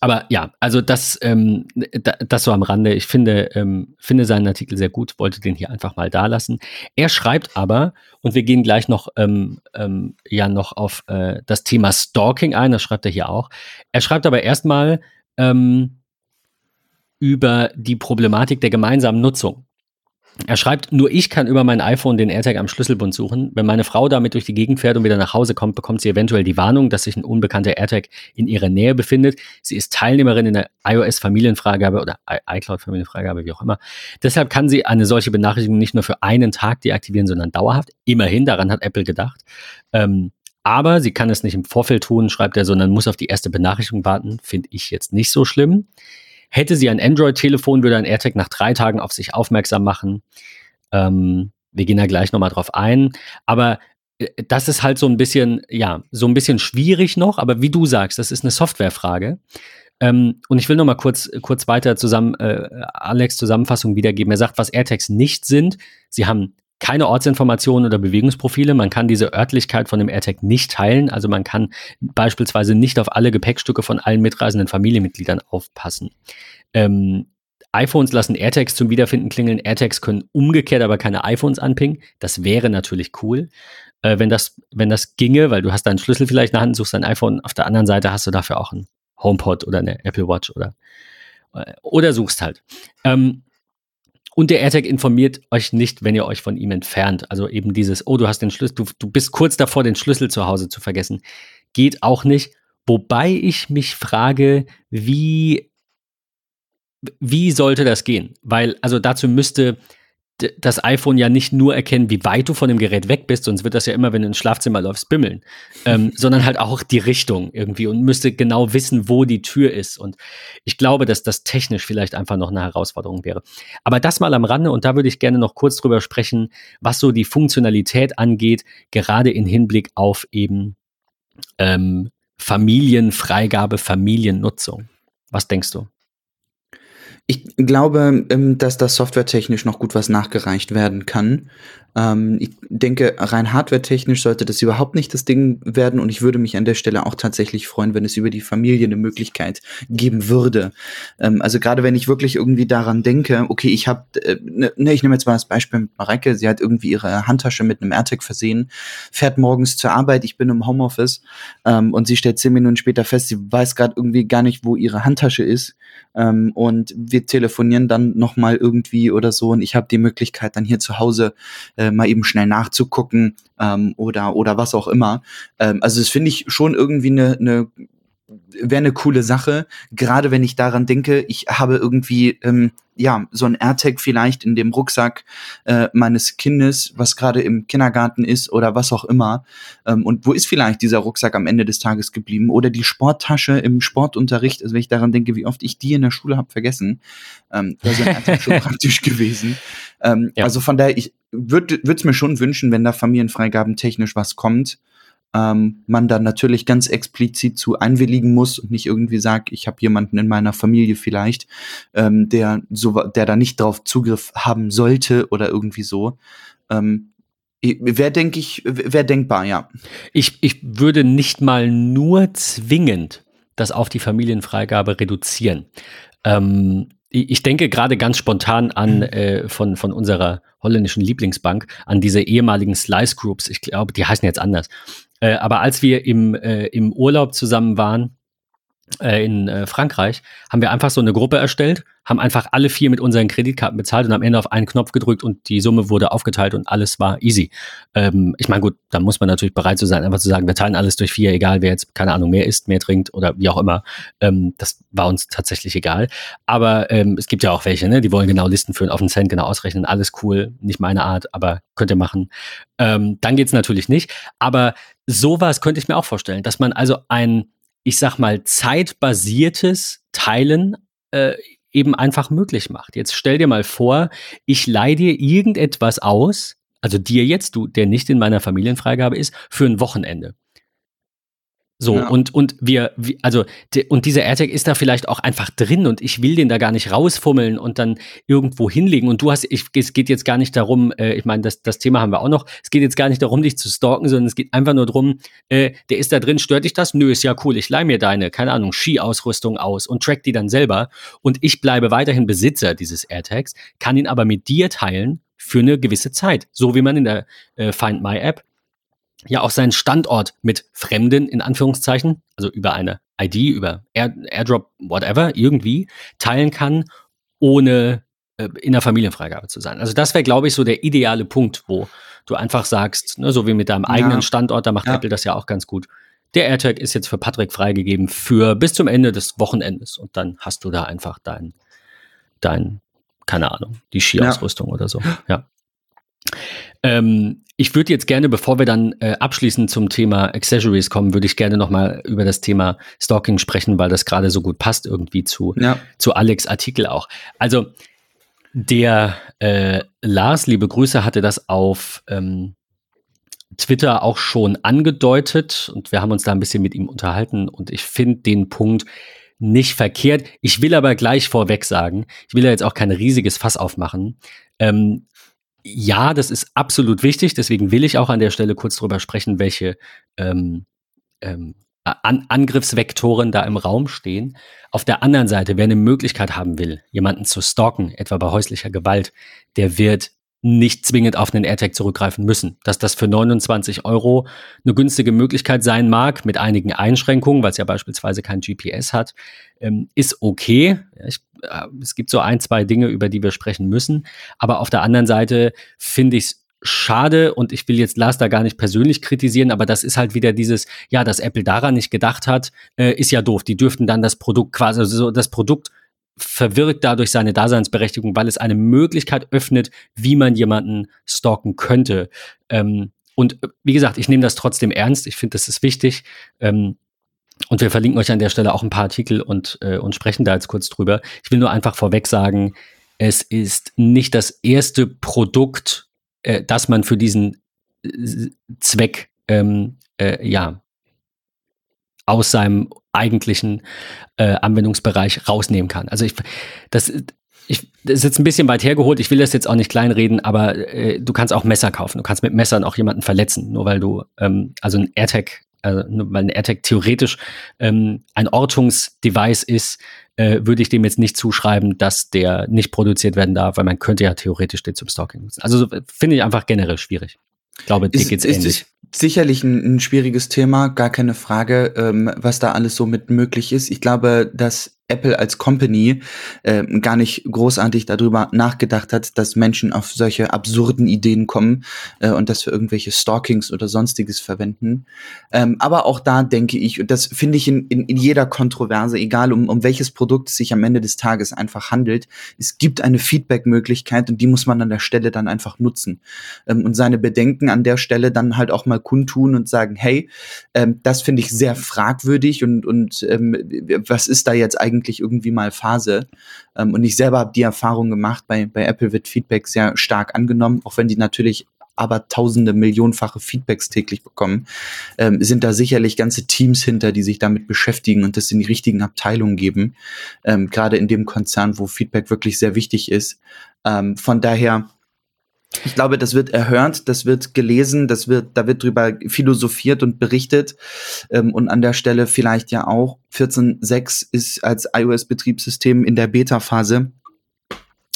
aber ja, also das, ähm, das so am Rande. Ich finde, ähm, finde seinen Artikel sehr gut, wollte den hier einfach mal da lassen. Er schreibt aber, und wir gehen gleich noch, ähm, ähm, ja, noch auf äh, das Thema Stalking ein, das schreibt er hier auch. Er schreibt aber erstmal ähm, über die Problematik der gemeinsamen Nutzung. Er schreibt, nur ich kann über mein iPhone den AirTag am Schlüsselbund suchen. Wenn meine Frau damit durch die Gegend fährt und wieder nach Hause kommt, bekommt sie eventuell die Warnung, dass sich ein unbekannter AirTag in ihrer Nähe befindet. Sie ist Teilnehmerin in der iOS-Familienfreigabe oder iCloud-Familienfreigabe, wie auch immer. Deshalb kann sie eine solche Benachrichtigung nicht nur für einen Tag deaktivieren, sondern dauerhaft. Immerhin, daran hat Apple gedacht. Ähm, aber sie kann es nicht im Vorfeld tun, schreibt er, sondern muss auf die erste Benachrichtigung warten. Finde ich jetzt nicht so schlimm. Hätte sie ein Android-Telefon, würde ein AirTag nach drei Tagen auf sich aufmerksam machen. Ähm, Wir gehen da gleich nochmal drauf ein. Aber äh, das ist halt so ein bisschen, ja, so ein bisschen schwierig noch, aber wie du sagst, das ist eine Softwarefrage. Ähm, und ich will noch mal kurz, kurz weiter zusammen, äh, Alex Zusammenfassung wiedergeben. Er sagt, was AirTags nicht sind. Sie haben keine Ortsinformationen oder Bewegungsprofile. Man kann diese Örtlichkeit von dem AirTag nicht teilen. Also man kann beispielsweise nicht auf alle Gepäckstücke von allen mitreisenden Familienmitgliedern aufpassen. Ähm, iPhones lassen AirTags zum Wiederfinden klingeln. AirTags können umgekehrt aber keine iPhones anpingen. Das wäre natürlich cool, äh, wenn, das, wenn das ginge, weil du hast deinen Schlüssel vielleicht in der Hand, suchst dein iPhone. Auf der anderen Seite hast du dafür auch ein HomePod oder eine Apple Watch oder, äh, oder suchst halt. Ähm, und der AirTag informiert euch nicht, wenn ihr euch von ihm entfernt. Also eben dieses, oh, du hast den Schlüssel, du, du bist kurz davor, den Schlüssel zu Hause zu vergessen. Geht auch nicht. Wobei ich mich frage, wie, wie sollte das gehen? Weil, also dazu müsste das iPhone ja nicht nur erkennen, wie weit du von dem Gerät weg bist, sonst wird das ja immer, wenn du ins Schlafzimmer läufst, bimmeln, ähm, sondern halt auch die Richtung irgendwie und müsste genau wissen, wo die Tür ist. Und ich glaube, dass das technisch vielleicht einfach noch eine Herausforderung wäre. Aber das mal am Rande und da würde ich gerne noch kurz drüber sprechen, was so die Funktionalität angeht, gerade in Hinblick auf eben ähm, Familienfreigabe, Familiennutzung. Was denkst du? Ich glaube, ähm, dass das softwaretechnisch noch gut was nachgereicht werden kann. Ähm, ich denke, rein hardwaretechnisch sollte das überhaupt nicht das Ding werden und ich würde mich an der Stelle auch tatsächlich freuen, wenn es über die Familie eine Möglichkeit geben würde. Ähm, also gerade wenn ich wirklich irgendwie daran denke, okay, ich habe, äh, ne, ne, ich nehme jetzt mal das Beispiel mit Mareike, sie hat irgendwie ihre Handtasche mit einem AirTag versehen, fährt morgens zur Arbeit, ich bin im Homeoffice und sie stellt zehn Minuten später fest, sie weiß gerade irgendwie gar nicht, wo ihre Handtasche ist und wir telefonieren dann nochmal irgendwie oder so und ich habe die Möglichkeit dann hier zu Hause äh, mal eben schnell nachzugucken ähm, oder, oder was auch immer. Ähm, also das finde ich schon irgendwie eine, eine wäre eine coole Sache, gerade wenn ich daran denke, ich habe irgendwie ähm, ja so ein AirTag vielleicht in dem Rucksack äh, meines Kindes, was gerade im Kindergarten ist oder was auch immer. Ähm, und wo ist vielleicht dieser Rucksack am Ende des Tages geblieben oder die Sporttasche im Sportunterricht? Also wenn ich daran denke, wie oft ich die in der Schule habe vergessen, ähm, wäre so ein AirTag schon praktisch gewesen. Ähm, ja. Also von daher, ich würde es mir schon wünschen, wenn da Familienfreigaben technisch was kommt ähm, man dann natürlich ganz explizit zu einwilligen muss und nicht irgendwie sagt, ich habe jemanden in meiner Familie vielleicht, ähm, der so, der da nicht drauf Zugriff haben sollte oder irgendwie so. Ähm, Wäre, denke ich, wäre denkbar, ja. Ich, ich würde nicht mal nur zwingend das auf die Familienfreigabe reduzieren. Ähm, ich denke gerade ganz spontan an äh, von, von unserer holländischen Lieblingsbank, an diese ehemaligen Slice Groups. Ich glaube, die heißen jetzt anders. Äh, aber als wir im, äh, im Urlaub zusammen waren, äh, in äh, Frankreich, haben wir einfach so eine Gruppe erstellt, haben einfach alle vier mit unseren Kreditkarten bezahlt und am Ende auf einen Knopf gedrückt und die Summe wurde aufgeteilt und alles war easy. Ähm, ich meine, gut, da muss man natürlich bereit zu sein, einfach zu sagen, wir teilen alles durch vier, egal wer jetzt, keine Ahnung, mehr isst, mehr trinkt oder wie auch immer. Ähm, das war uns tatsächlich egal. Aber ähm, es gibt ja auch welche, ne, die wollen genau Listen führen, auf den Cent genau ausrechnen, alles cool, nicht meine Art, aber könnt ihr machen. Ähm, dann geht's natürlich nicht. Aber sowas könnte ich mir auch vorstellen, dass man also ein ich sag mal, zeitbasiertes Teilen äh, eben einfach möglich macht. Jetzt stell dir mal vor, ich leih dir irgendetwas aus, also dir jetzt, du, der nicht in meiner Familienfreigabe ist, für ein Wochenende. So, ja. und, und wir, also, und dieser AirTag ist da vielleicht auch einfach drin und ich will den da gar nicht rausfummeln und dann irgendwo hinlegen. Und du hast, ich, es geht jetzt gar nicht darum, äh, ich meine, das, das Thema haben wir auch noch, es geht jetzt gar nicht darum, dich zu stalken, sondern es geht einfach nur darum, äh, der ist da drin, stört dich das? Nö, ist ja cool, ich leih mir deine, keine Ahnung, Skiausrüstung aus und track die dann selber. Und ich bleibe weiterhin Besitzer dieses AirTags, kann ihn aber mit dir teilen für eine gewisse Zeit. So wie man in der äh, Find My App ja auch seinen Standort mit Fremden in Anführungszeichen, also über eine ID, über Air, Airdrop, whatever, irgendwie teilen kann, ohne äh, in der Familienfreigabe zu sein. Also das wäre, glaube ich, so der ideale Punkt, wo du einfach sagst, ne, so wie mit deinem eigenen Standort, da macht ja. Apple das ja auch ganz gut. Der AirTag ist jetzt für Patrick freigegeben für bis zum Ende des Wochenendes und dann hast du da einfach dein, dein, keine Ahnung, die Skiausrüstung ja. oder so. Ja. Ähm, ich würde jetzt gerne, bevor wir dann äh, abschließend zum Thema Accessories kommen, würde ich gerne nochmal über das Thema Stalking sprechen, weil das gerade so gut passt irgendwie zu, ja. zu Alex Artikel auch. Also Der äh, Lars, liebe Grüße, hatte das auf ähm, Twitter auch schon angedeutet und wir haben uns da ein bisschen mit ihm unterhalten und ich finde den Punkt nicht verkehrt. Ich will aber gleich vorweg sagen, ich will ja jetzt auch kein riesiges Fass aufmachen. Ähm, ja, das ist absolut wichtig, deswegen will ich auch an der Stelle kurz drüber sprechen, welche ähm, ähm, an Angriffsvektoren da im Raum stehen. Auf der anderen Seite, wer eine Möglichkeit haben will, jemanden zu stalken, etwa bei häuslicher Gewalt, der wird nicht zwingend auf einen AirTag zurückgreifen müssen. Dass das für 29 Euro eine günstige Möglichkeit sein mag, mit einigen Einschränkungen, weil es ja beispielsweise kein GPS hat, ähm, ist okay. Ich, äh, es gibt so ein, zwei Dinge, über die wir sprechen müssen. Aber auf der anderen Seite finde ich es schade und ich will jetzt Lars da gar nicht persönlich kritisieren, aber das ist halt wieder dieses, ja, dass Apple daran nicht gedacht hat, äh, ist ja doof. Die dürften dann das Produkt quasi, also das Produkt verwirkt dadurch seine Daseinsberechtigung, weil es eine Möglichkeit öffnet, wie man jemanden stalken könnte. Ähm, und äh, wie gesagt, ich nehme das trotzdem ernst. Ich finde, das ist wichtig. Ähm, und wir verlinken euch an der Stelle auch ein paar Artikel und, äh, und sprechen da jetzt kurz drüber. Ich will nur einfach vorweg sagen, es ist nicht das erste Produkt, äh, das man für diesen äh, Zweck ähm, äh, ja, aus seinem eigentlichen äh, Anwendungsbereich rausnehmen kann. Also ich, das, ich, das ist jetzt ein bisschen weit hergeholt, ich will das jetzt auch nicht kleinreden, aber äh, du kannst auch Messer kaufen. Du kannst mit Messern auch jemanden verletzen, nur weil du, ähm, also ein AirTag, also nur weil ein AirTag theoretisch ähm, ein Ortungsdevice ist, äh, würde ich dem jetzt nicht zuschreiben, dass der nicht produziert werden darf, weil man könnte ja theoretisch den zum Stalking nutzen. Also finde ich einfach generell schwierig. Ich glaube, dir geht's ist, ähnlich. Sicherlich ein, ein, schwieriges Thema, gar keine Frage, ähm, was da alles so mit möglich ist. Ich glaube, dass Apple als Company äh, gar nicht großartig darüber nachgedacht hat, dass Menschen auf solche absurden Ideen kommen äh, und das für irgendwelche Stalkings oder sonstiges verwenden. Ähm, aber auch da denke ich, und das finde ich in, in, in jeder Kontroverse, egal um, um welches Produkt es sich am Ende des Tages einfach handelt, es gibt eine Feedback-Möglichkeit und die muss man an der Stelle dann einfach nutzen. Ähm, und seine Bedenken an der Stelle dann halt auch mal kundtun und sagen, hey, ähm, das finde ich sehr fragwürdig und, und ähm, was ist da jetzt eigentlich eigentlich irgendwie mal Phase. Ähm, und ich selber habe die Erfahrung gemacht, bei, bei Apple wird Feedback sehr stark angenommen, auch wenn die natürlich aber tausende, millionenfache Feedbacks täglich bekommen, ähm, sind da sicherlich ganze Teams hinter, die sich damit beschäftigen und das in die richtigen Abteilungen geben. Ähm, Gerade in dem Konzern, wo Feedback wirklich sehr wichtig ist. Ähm, von daher ich glaube, das wird erhört, das wird gelesen, das wird, da wird drüber philosophiert und berichtet. Ähm, und an der Stelle vielleicht ja auch 14.6 ist als iOS-Betriebssystem in der Beta-Phase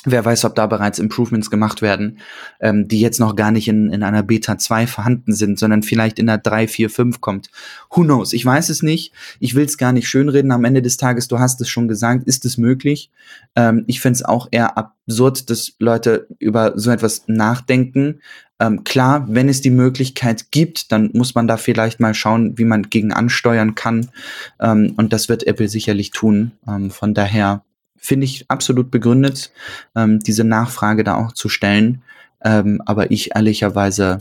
Wer weiß, ob da bereits Improvements gemacht werden, ähm, die jetzt noch gar nicht in, in einer Beta 2 vorhanden sind, sondern vielleicht in der 3, 4, 5 kommt. Who knows? Ich weiß es nicht. Ich will es gar nicht schönreden. Am Ende des Tages, du hast es schon gesagt, ist es möglich. Ähm, ich finde es auch eher absurd, dass Leute über so etwas nachdenken. Ähm, klar, wenn es die Möglichkeit gibt, dann muss man da vielleicht mal schauen, wie man gegen ansteuern kann. Ähm, und das wird Apple sicherlich tun. Ähm, von daher finde ich absolut begründet, ähm, diese Nachfrage da auch zu stellen. Ähm, aber ich ehrlicherweise,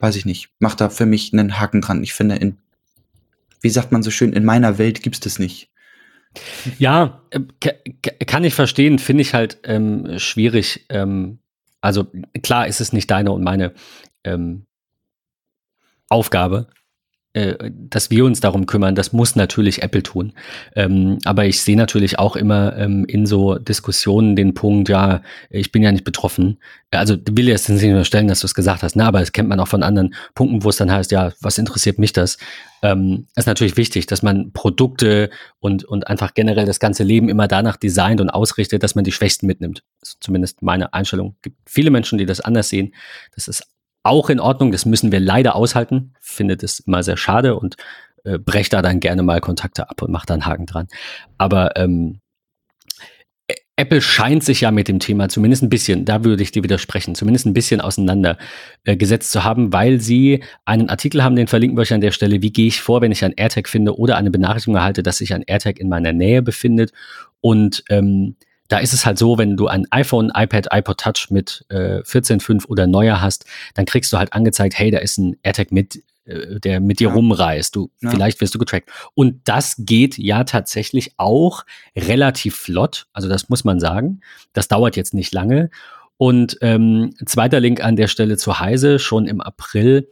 weiß ich nicht, mache da für mich einen Haken dran. Ich finde, in, wie sagt man so schön, in meiner Welt gibt es das nicht. Ja, äh, kann ich verstehen, finde ich halt ähm, schwierig. Ähm, also klar ist es nicht deine und meine ähm, Aufgabe, dass wir uns darum kümmern, das muss natürlich Apple tun. Ähm, aber ich sehe natürlich auch immer ähm, in so Diskussionen den Punkt, ja, ich bin ja nicht betroffen. Also will jetzt nicht unterstellen, dass du es gesagt hast, ne? aber das kennt man auch von anderen Punkten, wo es dann heißt, ja, was interessiert mich das? Ähm, ist natürlich wichtig, dass man Produkte und, und einfach generell das ganze Leben immer danach designt und ausrichtet, dass man die Schwächsten mitnimmt. Das ist zumindest meine Einstellung. Es gibt viele Menschen, die das anders sehen. Das ist auch in Ordnung. Das müssen wir leider aushalten. Finde das immer sehr schade und äh, brech da dann gerne mal Kontakte ab und mach da einen Haken dran. Aber ähm, Apple scheint sich ja mit dem Thema zumindest ein bisschen, da würde ich dir widersprechen, zumindest ein bisschen auseinandergesetzt äh, zu haben, weil sie einen Artikel haben, den verlinken wir euch an der Stelle. Wie gehe ich vor, wenn ich ein AirTag finde oder eine Benachrichtigung erhalte, dass sich ein AirTag in meiner Nähe befindet? Und ähm, da ist es halt so, wenn du ein iPhone, iPad, iPod Touch mit äh, 14.5 oder neuer hast, dann kriegst du halt angezeigt, hey, da ist ein AirTag mit äh, der mit dir Ja. rumreist. Du, Ja. vielleicht wirst du getrackt. Und das geht ja tatsächlich auch relativ flott. Also das muss man sagen. Das dauert jetzt nicht lange. Und ähm, zweiter Link an der Stelle zu Heise, schon im April,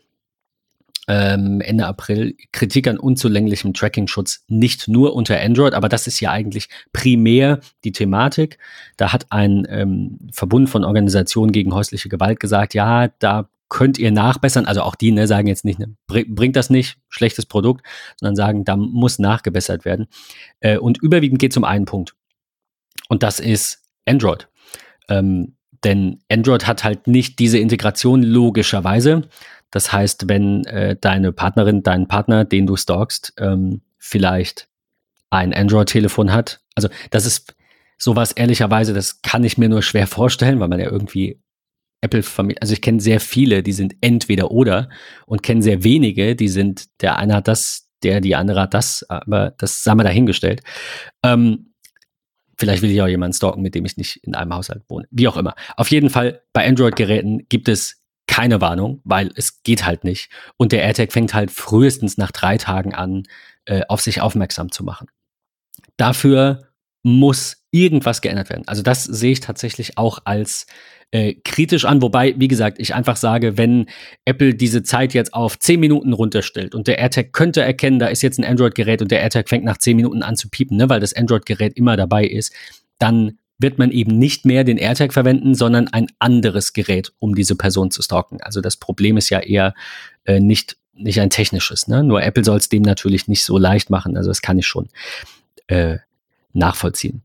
ähm, Ende April, Kritik an unzulänglichem Tracking-Schutz nicht nur unter Android, aber das ist ja eigentlich primär die Thematik. Da hat ein ähm, Verbund von Organisationen gegen häusliche Gewalt gesagt, ja, da könnt ihr nachbessern. Also auch die ne, sagen jetzt nicht, ne, bring, bringt das nicht, schlechtes Produkt, sondern sagen, da muss nachgebessert werden. Äh, und überwiegend geht es um einen Punkt. Und das ist Android. Ähm, denn Android hat halt nicht diese Integration logischerweise. Das heißt, wenn äh, deine Partnerin, dein Partner, den du stalkst, ähm, vielleicht ein Android-Telefon hat. Also das ist sowas ehrlicherweise, das kann ich mir nur schwer vorstellen, weil man ja irgendwie Apple-Familie, also ich kenne sehr viele, die sind entweder oder und kenne sehr wenige, die sind, der eine hat das, der, die andere hat das, aber das sei mal dahingestellt. Ähm, Vielleicht will ich auch jemanden stalken, mit dem ich nicht in einem Haushalt wohne. Wie auch immer. Auf jeden Fall, bei Android-Geräten gibt es keine Warnung, weil es geht halt nicht. Und der AirTag fängt halt frühestens nach drei Tagen an, äh, auf sich aufmerksam zu machen. Dafür muss irgendwas geändert werden. Also das sehe ich tatsächlich auch als äh, kritisch an, wobei, wie gesagt, ich einfach sage, wenn Apple diese Zeit jetzt auf 10 Minuten runterstellt und der AirTag könnte erkennen, da ist jetzt ein Android-Gerät und der AirTag fängt nach 10 Minuten an zu piepen, ne, weil das Android-Gerät immer dabei ist, dann wird man eben nicht mehr den AirTag verwenden, sondern ein anderes Gerät, um diese Person zu stalken. Also das Problem ist ja eher äh, nicht, nicht ein technisches. Ne? Nur Apple soll es dem natürlich nicht so leicht machen. Also das kann ich schon äh, nachvollziehen.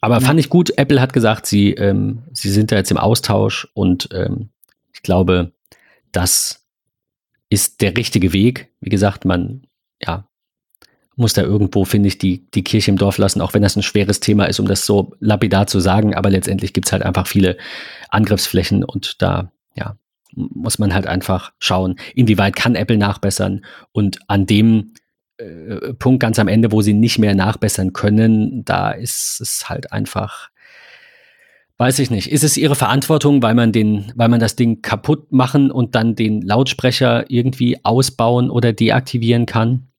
Aber Ja. fand ich gut, Apple hat gesagt, sie, ähm, sie sind da jetzt im Austausch und ähm, ich glaube, das ist der richtige Weg. Wie gesagt, man, ja, muss da irgendwo, finde ich, die, die Kirche im Dorf lassen, auch wenn das ein schweres Thema ist, um das so lapidar zu sagen. Aber letztendlich gibt es halt einfach viele Angriffsflächen und da, ja, muss man halt einfach schauen, inwieweit kann Apple nachbessern und an dem äh, Punkt ganz am Ende, wo sie nicht mehr nachbessern können, da ist es halt einfach, weiß ich nicht, ist es ihre Verantwortung, weil man den, weil man das Ding kaputt machen und dann den Lautsprecher irgendwie ausbauen oder deaktivieren kann?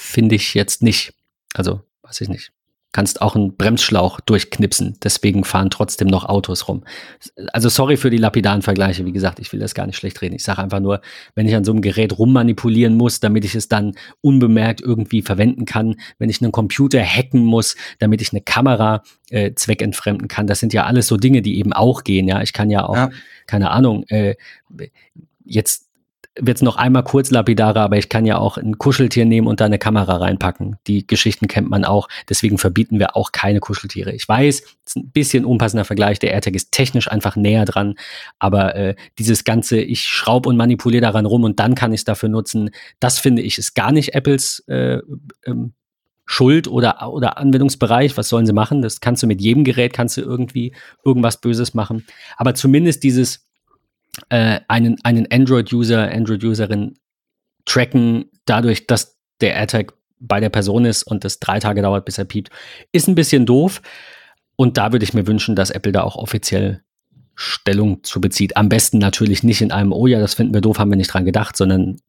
Finde ich jetzt nicht. Also, weiß ich nicht. Kannst auch einen Bremsschlauch durchknipsen, deswegen fahren trotzdem noch Autos rum. Also sorry für die lapidaren Vergleiche, wie gesagt, ich will das gar nicht schlecht reden. Ich sage einfach nur, wenn ich an so einem Gerät rummanipulieren muss, damit ich es dann unbemerkt irgendwie verwenden kann, wenn ich einen Computer hacken muss, damit ich eine Kamera äh, zweckentfremden kann, das sind ja alles so Dinge, die eben auch gehen. Ja, ich kann ja auch, Ja. keine Ahnung, äh, jetzt wird es noch einmal kurz lapidarer, aber ich kann ja auch ein Kuscheltier nehmen und da eine Kamera reinpacken. Die Geschichten kennt man auch. Deswegen verbieten wir auch keine Kuscheltiere. Ich weiß, es ist ein bisschen unpassender Vergleich. Der AirTag ist technisch einfach näher dran. Aber äh, dieses ganze, ich schraube und manipuliere daran rum und dann kann ich es dafür nutzen, das finde ich ist gar nicht Apples äh, ähm, Schuld oder, oder Anwendungsbereich. Was sollen sie machen? Das kannst du mit jedem Gerät, kannst du irgendwie irgendwas Böses machen. Aber zumindest dieses äh, einen, einen Android-User, Android-Userin tracken, dadurch, dass der AirTag bei der Person ist und das drei Tage dauert, bis er piept, ist ein bisschen doof. Und da würde ich mir wünschen, dass Apple da auch offiziell Stellung zu bezieht. Am besten natürlich nicht in einem, oh ja, das finden wir doof, haben wir nicht dran gedacht, sondern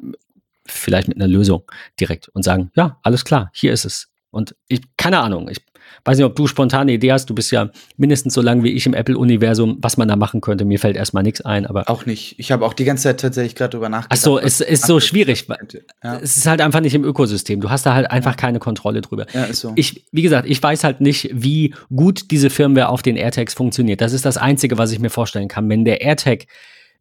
vielleicht mit einer Lösung direkt und sagen, ja, alles klar, hier ist es. Und ich, keine Ahnung, ich weiß nicht, ob du spontane Idee hast, du bist ja mindestens so lang wie ich im Apple-Universum, was man da machen könnte. Mir fällt erstmal nichts ein, aber Auch nicht. Ich habe auch die ganze Zeit tatsächlich gerade drüber nachgedacht. Ach so, es ist so schwierig. Ja, es ist halt einfach nicht im Ökosystem. Du hast da halt einfach keine Kontrolle drüber. ja, ist so. Ich, wie gesagt, ich weiß halt nicht, wie gut diese Firmware auf den AirTags funktioniert. Das ist das Einzige, was ich mir vorstellen kann. Wenn der AirTag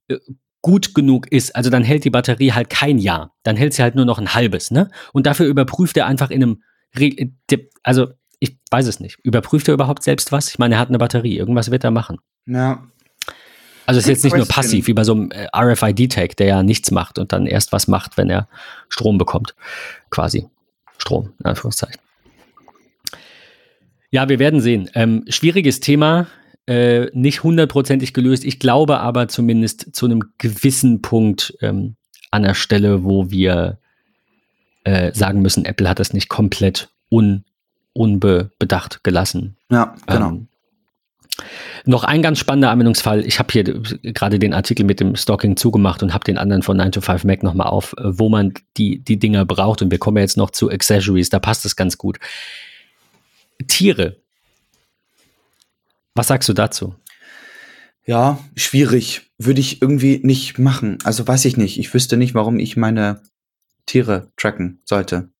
äh, gut genug ist, also dann hält die Batterie halt kein Jahr. Dann hält sie halt nur noch ein halbes, ne? Und dafür überprüft er einfach in einem, de- also ich weiß es nicht. Überprüft er überhaupt selbst was? Ich meine, er hat eine Batterie. Irgendwas wird er machen. ja. Also es ist jetzt nicht nur passiv, wie bei so einem äh, RFID-Tag, der ja nichts macht und dann erst was macht, wenn er Strom bekommt. Quasi. Strom, in Anführungszeichen. Ja, wir werden sehen. Ähm, schwieriges Thema, äh, nicht hundertprozentig gelöst. Ich glaube aber zumindest zu einem gewissen Punkt ähm, an der Stelle, wo wir äh, sagen müssen, Apple hat das nicht komplett un unbedacht gelassen. Ja, genau. Ähm, Noch ein ganz spannender Anwendungsfall. Ich habe hier gerade den Artikel mit dem Stalking zugemacht und habe den anderen von 9 to 5 Mac nochmal auf, äh, wo man die, die Dinger braucht. Und wir kommen jetzt noch zu Accessories. Da passt es ganz gut. Tiere. Was sagst du dazu? Ja, schwierig. Würde ich irgendwie nicht machen. Also weiß ich nicht. Ich wüsste nicht, warum ich meine Tiere tracken sollte.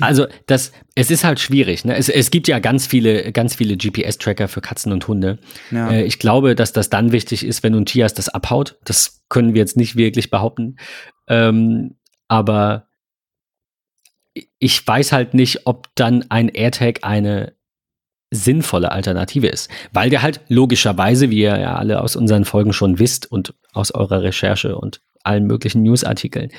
Also das, es ist halt schwierig. Ne? Es, es gibt ja ganz viele, ganz viele GPS-Tracker für Katzen und Hunde. Ja. Äh, ich glaube, dass das dann wichtig ist, wenn ein Tier hast, das abhaut. Das können wir jetzt nicht wirklich behaupten. Ähm, aber ich weiß halt nicht, ob dann ein AirTag eine sinnvolle Alternative ist, weil der halt logischerweise, wie ihr ja alle aus unseren Folgen schon wisst und aus eurer Recherche und allen möglichen Newsartikeln,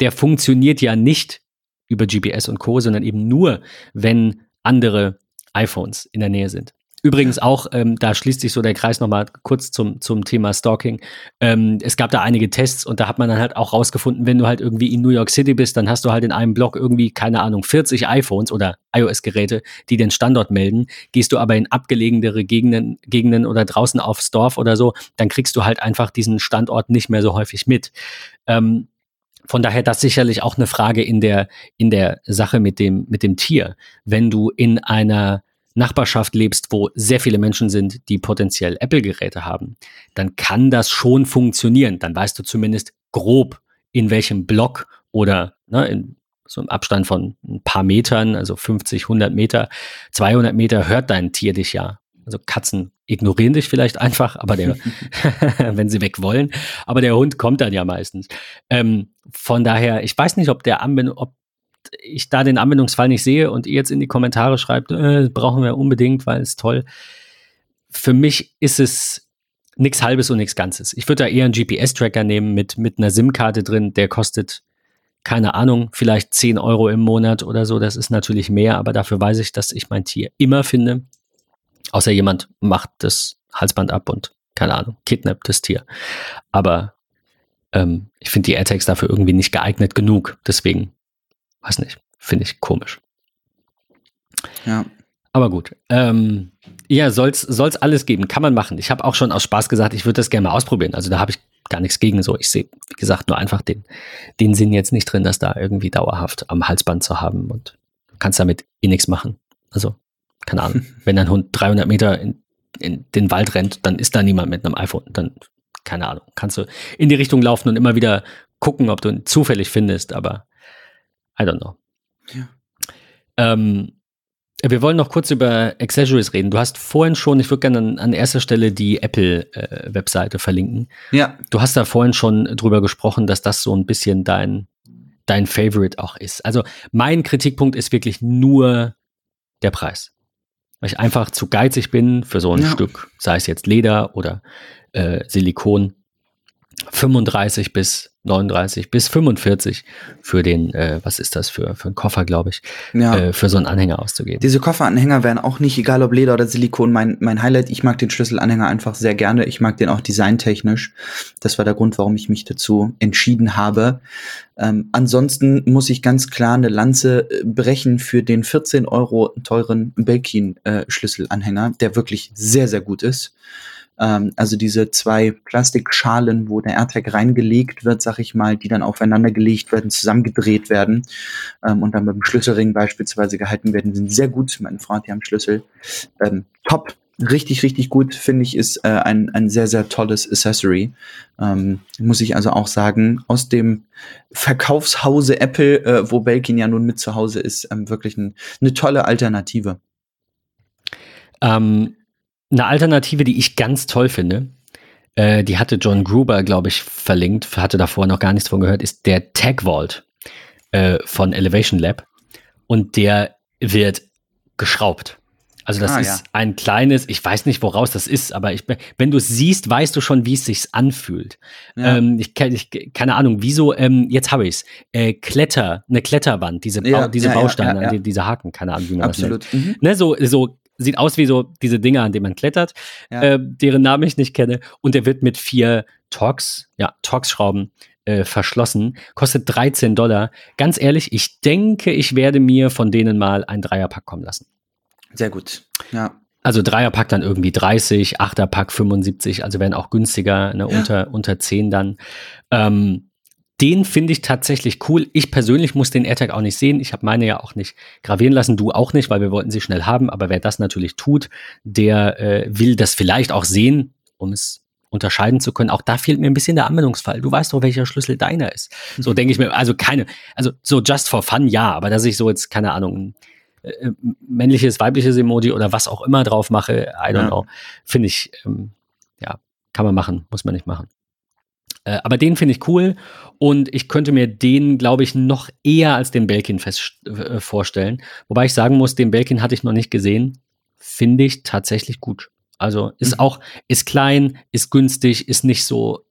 der funktioniert ja nicht über GPS und Co., sondern eben nur, wenn andere iPhones in der Nähe sind. Übrigens auch, ähm, da schließt sich so der Kreis nochmal kurz zum, zum Thema Stalking. Ähm, es gab da einige Tests und da hat man dann halt auch rausgefunden, wenn du halt irgendwie in New York City bist, dann hast du halt in einem Block irgendwie, keine Ahnung, 40 iPhones oder iOS-Geräte, die den Standort melden. Gehst du aber in abgelegenere Gegenden, Gegenden oder draußen aufs Dorf oder so, dann kriegst du halt einfach diesen Standort nicht mehr so häufig mit. Ähm, von daher das sicherlich auch eine Frage in der, in der Sache mit dem, mit dem Tier. Wenn du in einer Nachbarschaft lebst, wo sehr viele Menschen sind, die potenziell Apple-Geräte haben, dann kann das schon funktionieren. Dann weißt du zumindest grob, in welchem Block oder ne, in so einem Abstand von ein paar Metern, also 50, 100 Meter, 200 Meter, hört dein Tier dich ja. Also Katzen ignorieren dich vielleicht einfach, aber der, wenn sie weg wollen, aber der Hund kommt dann ja meistens. Ähm, von daher, ich weiß nicht, ob der Anwendung, ob ich da den Anwendungsfall nicht sehe und ihr jetzt in die Kommentare schreibt, äh, brauchen wir unbedingt, weil es toll. Für mich ist es nichts Halbes und nichts Ganzes. Ich würde da eher einen GPS-Tracker nehmen mit, mit einer SIM-Karte drin, der kostet, keine Ahnung, vielleicht 10 Euro im Monat oder so. Das ist natürlich mehr, aber dafür weiß ich, dass ich mein Tier immer finde Außer jemand macht das Halsband ab und, keine Ahnung, kidnappt das Tier. Aber ähm, ich finde die AirTags dafür irgendwie nicht geeignet genug. Deswegen, weiß nicht, finde ich komisch. Ja. Aber gut. Ähm, ja, soll's, soll's alles geben. Kann man machen. Ich habe auch schon aus Spaß gesagt, ich würde das gerne mal ausprobieren. Also da habe ich gar nichts gegen so. Ich sehe, wie gesagt, nur einfach den, den Sinn jetzt nicht drin, das da irgendwie dauerhaft am Halsband zu haben und du kannst damit eh nichts machen. Also keine Ahnung, wenn dein Hund 300 Meter in, in den Wald rennt, dann ist da niemand mit einem iPhone. Dann, keine Ahnung, kannst du in die Richtung laufen und immer wieder gucken, ob du ihn zufällig findest, aber I don't know. Ja. Ähm, wir wollen noch kurz über Accessories reden. Du hast vorhin schon, ich würde gerne an, an, erster Stelle die Apple-Webseite äh, verlinken. Ja. Du hast da vorhin schon drüber gesprochen, dass das so ein bisschen dein, dein Favorite auch ist. Also mein Kritikpunkt ist wirklich nur der Preis weil ich einfach zu geizig bin für so ein ja. Stück, sei es jetzt Leder oder äh, Silikon. 35 bis 39 bis 45 für den, äh, was ist das für, für einen Koffer, glaube ich, ja. äh, für so einen Anhänger auszugeben. Diese Kofferanhänger wären auch nicht, egal ob Leder oder Silikon, mein, mein Highlight. Ich mag den Schlüsselanhänger einfach sehr gerne. Ich mag den auch designtechnisch. Das war der Grund, warum ich mich dazu entschieden habe. Ähm, ansonsten muss ich ganz klar eine Lanze äh, brechen für den 14 Euro teuren Belkin-Schlüsselanhänger, äh, der wirklich sehr, sehr gut ist. Ähm, also diese zwei Plastikschalen, wo der AirTag reingelegt wird, sag ich mal, die dann aufeinander gelegt werden, zusammengedreht werden ähm, und dann mit dem Schlüsselring beispielsweise gehalten werden, sind sehr gut. Meine Frau hat ja am Schlüssel. Ähm, top. Richtig, richtig gut, finde ich, ist äh, ein, ein sehr, sehr tolles Accessory. Ähm, muss ich also auch sagen, aus dem Verkaufshause Apple, äh, wo Belkin ja nun mit zu Hause ist, ähm, wirklich ein, eine tolle Alternative. Ähm, eine Alternative, die ich ganz toll finde, äh, die hatte John Gruber, glaube ich, verlinkt, hatte davor noch gar nichts von gehört, ist der Tag Vault äh, von Elevation Lab. Und der wird geschraubt. Also das ah, ist ja. ein kleines, ich weiß nicht, woraus das ist, aber ich, wenn du es siehst, weißt du schon, wie es sich anfühlt. Ja. Ähm, ich, ich, keine Ahnung, wieso, ähm, jetzt habe ich es, äh, Kletter, eine Kletterwand, diese, ja, Bau, diese Bausteine, die, diese Haken, keine Ahnung, wie man Absolut. das nennt. Mhm. Ne, so, so sieht aus wie so diese Dinger, an denen man klettert, ja. äh, deren Namen ich nicht kenne. Und der wird mit vier Torx, ja, Torx-Schrauben äh, verschlossen. Kostet 13 Dollar. Ganz ehrlich, ich denke, ich werde mir von denen mal ein Dreierpack kommen lassen. Sehr gut. Ja. Also Dreierpack dann irgendwie 30, Achterpack 75, also werden auch günstiger, ne, ja. unter, unter 10 dann. Ähm, den finde ich tatsächlich cool. Ich persönlich muss den AirTag auch nicht sehen. Ich habe meine ja auch nicht gravieren lassen, du auch nicht, weil wir wollten sie schnell haben. Aber wer das natürlich tut, der äh, will das vielleicht auch sehen, um es unterscheiden zu können. Auch da fehlt mir ein bisschen der Anwendungsfall. Du weißt doch, welcher Schlüssel deiner ist. So denke ich mir, also keine, also so just for fun, ja, aber dass ich so jetzt, keine Ahnung, äh, äh männliches, weibliches Emoji oder was auch immer drauf mache, I don't ja. know, finde ich, ähm, ja, kann man machen, muss man nicht machen. Äh, aber den finde ich cool und ich könnte mir den, glaube ich, noch eher als den Belkin fest, äh, vorstellen. Wobei ich sagen muss, den Belkin hatte ich noch nicht gesehen. Finde ich tatsächlich gut. Also ist mhm. auch, ist klein, ist günstig, ist nicht so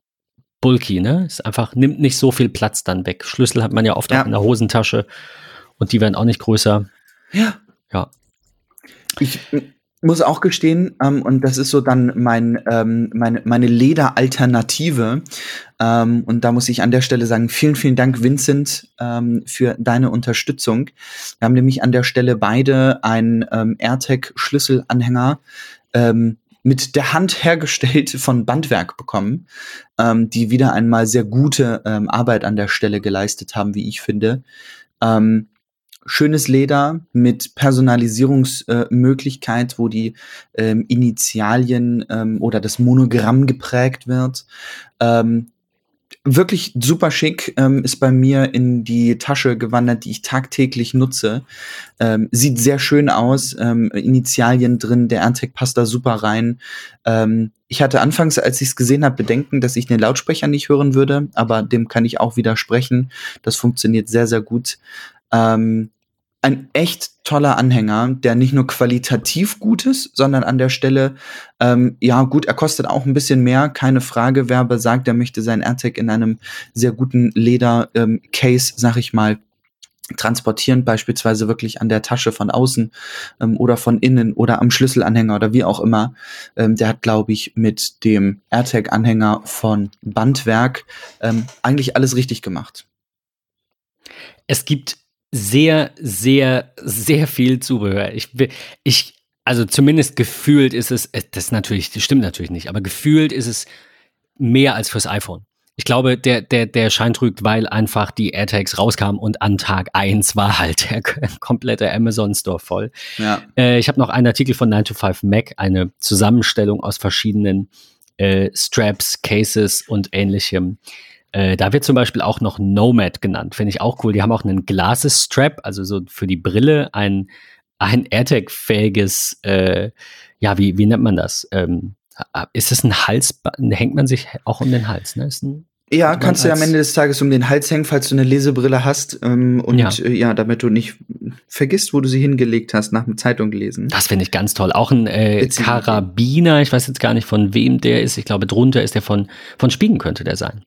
bulky, ne? Ist einfach, nimmt nicht so viel Platz dann weg. Schlüssel hat man ja oft ja. auch in der Hosentasche und die werden auch nicht größer. Ja. Ja. Ich muss auch gestehen, ähm, und das ist so dann mein, ähm, meine, meine Lederalternative. Ähm, und da muss ich an der Stelle sagen, vielen, vielen Dank, Vincent, ähm, für deine Unterstützung. Wir haben nämlich an der Stelle beide einen ähm, AirTag-Schlüsselanhänger ähm, mit der Hand hergestellt von Bandwerk bekommen, ähm, die wieder einmal sehr gute ähm, Arbeit an der Stelle geleistet haben, wie ich finde. Ähm, schönes Leder mit Personalisierungsmöglichkeit, äh, wo die ähm, Initialien ähm, oder das Monogramm geprägt wird. Ähm, wirklich super schick, ähm, ist bei mir in die Tasche gewandert, die ich tagtäglich nutze. Ähm, sieht sehr schön aus, ähm, Initialien drin, der AirTag passt da super rein. Ich hatte anfangs, als ich es gesehen habe, Bedenken, dass ich den Lautsprecher nicht hören würde, aber dem kann ich auch widersprechen. Das funktioniert sehr, sehr gut. Ähm, ein echt toller Anhänger, der nicht nur qualitativ gut ist, sondern an der Stelle, ähm, ja gut, er kostet auch ein bisschen mehr, keine Frage. Wer aber sagt, er möchte sein AirTag in einem sehr guten Leder-Case, ähm, sag ich mal, transportieren, beispielsweise wirklich an der Tasche von außen ähm, oder von innen oder am Schlüsselanhänger oder wie auch immer. Ähm, der hat, glaube ich, mit dem AirTag-Anhänger von Bandwerk ähm, eigentlich alles richtig gemacht. Es gibt sehr, sehr, sehr viel Zubehör. Ich, ich, also zumindest gefühlt ist es, äh, das natürlich, das stimmt natürlich nicht, aber gefühlt ist es mehr als fürs iPhone. Ich glaube, der, der, der Schein trügt, weil einfach die AirTags rauskamen und an Tag 1 war halt der komplette Amazon Store voll. Ja. Äh, ich habe noch einen Artikel von 9 to 5 Mac, eine Zusammenstellung aus verschiedenen äh, Straps, Cases und ähnlichem. Äh, da wird zum Beispiel auch noch Nomad genannt. Finde ich auch cool. Die haben auch einen Glasses Strap, also so für die Brille ein, ein AirTag-fähiges, äh, ja, wie, wie nennt man das? Ähm, ist das ein Hals, hängt man sich auch um den Hals, ne? Ja, kannst du am Ende des Tages um den Hals hängen, falls du eine Lesebrille hast. Ähm, und ja. Äh, ja. damit du nicht vergisst, wo du sie hingelegt hast, nach einer Zeitung gelesen. Das finde ich ganz toll. Auch ein äh, Karabiner, ich weiß jetzt gar nicht, von wem der ist. Ich glaube, drunter ist der von, von Spiegen könnte der sein.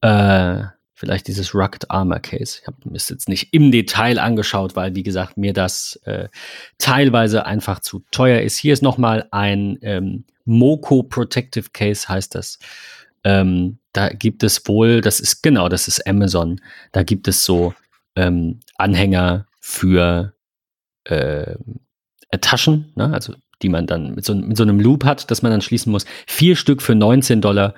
Äh, vielleicht dieses Rugged Armor Case. Ich habe mir das jetzt nicht im Detail angeschaut, weil, wie gesagt, mir das äh, teilweise einfach zu teuer ist. Hier ist nochmal ein ähm, Moco Protective Case, heißt das. Ähm, da gibt es wohl, das ist genau, das ist Amazon. Da gibt es so ähm, Anhänger für äh, Taschen, ne? also die man dann mit so, mit so einem Loop hat, dass man dann schließen muss. Vier Stück für 19 Dollar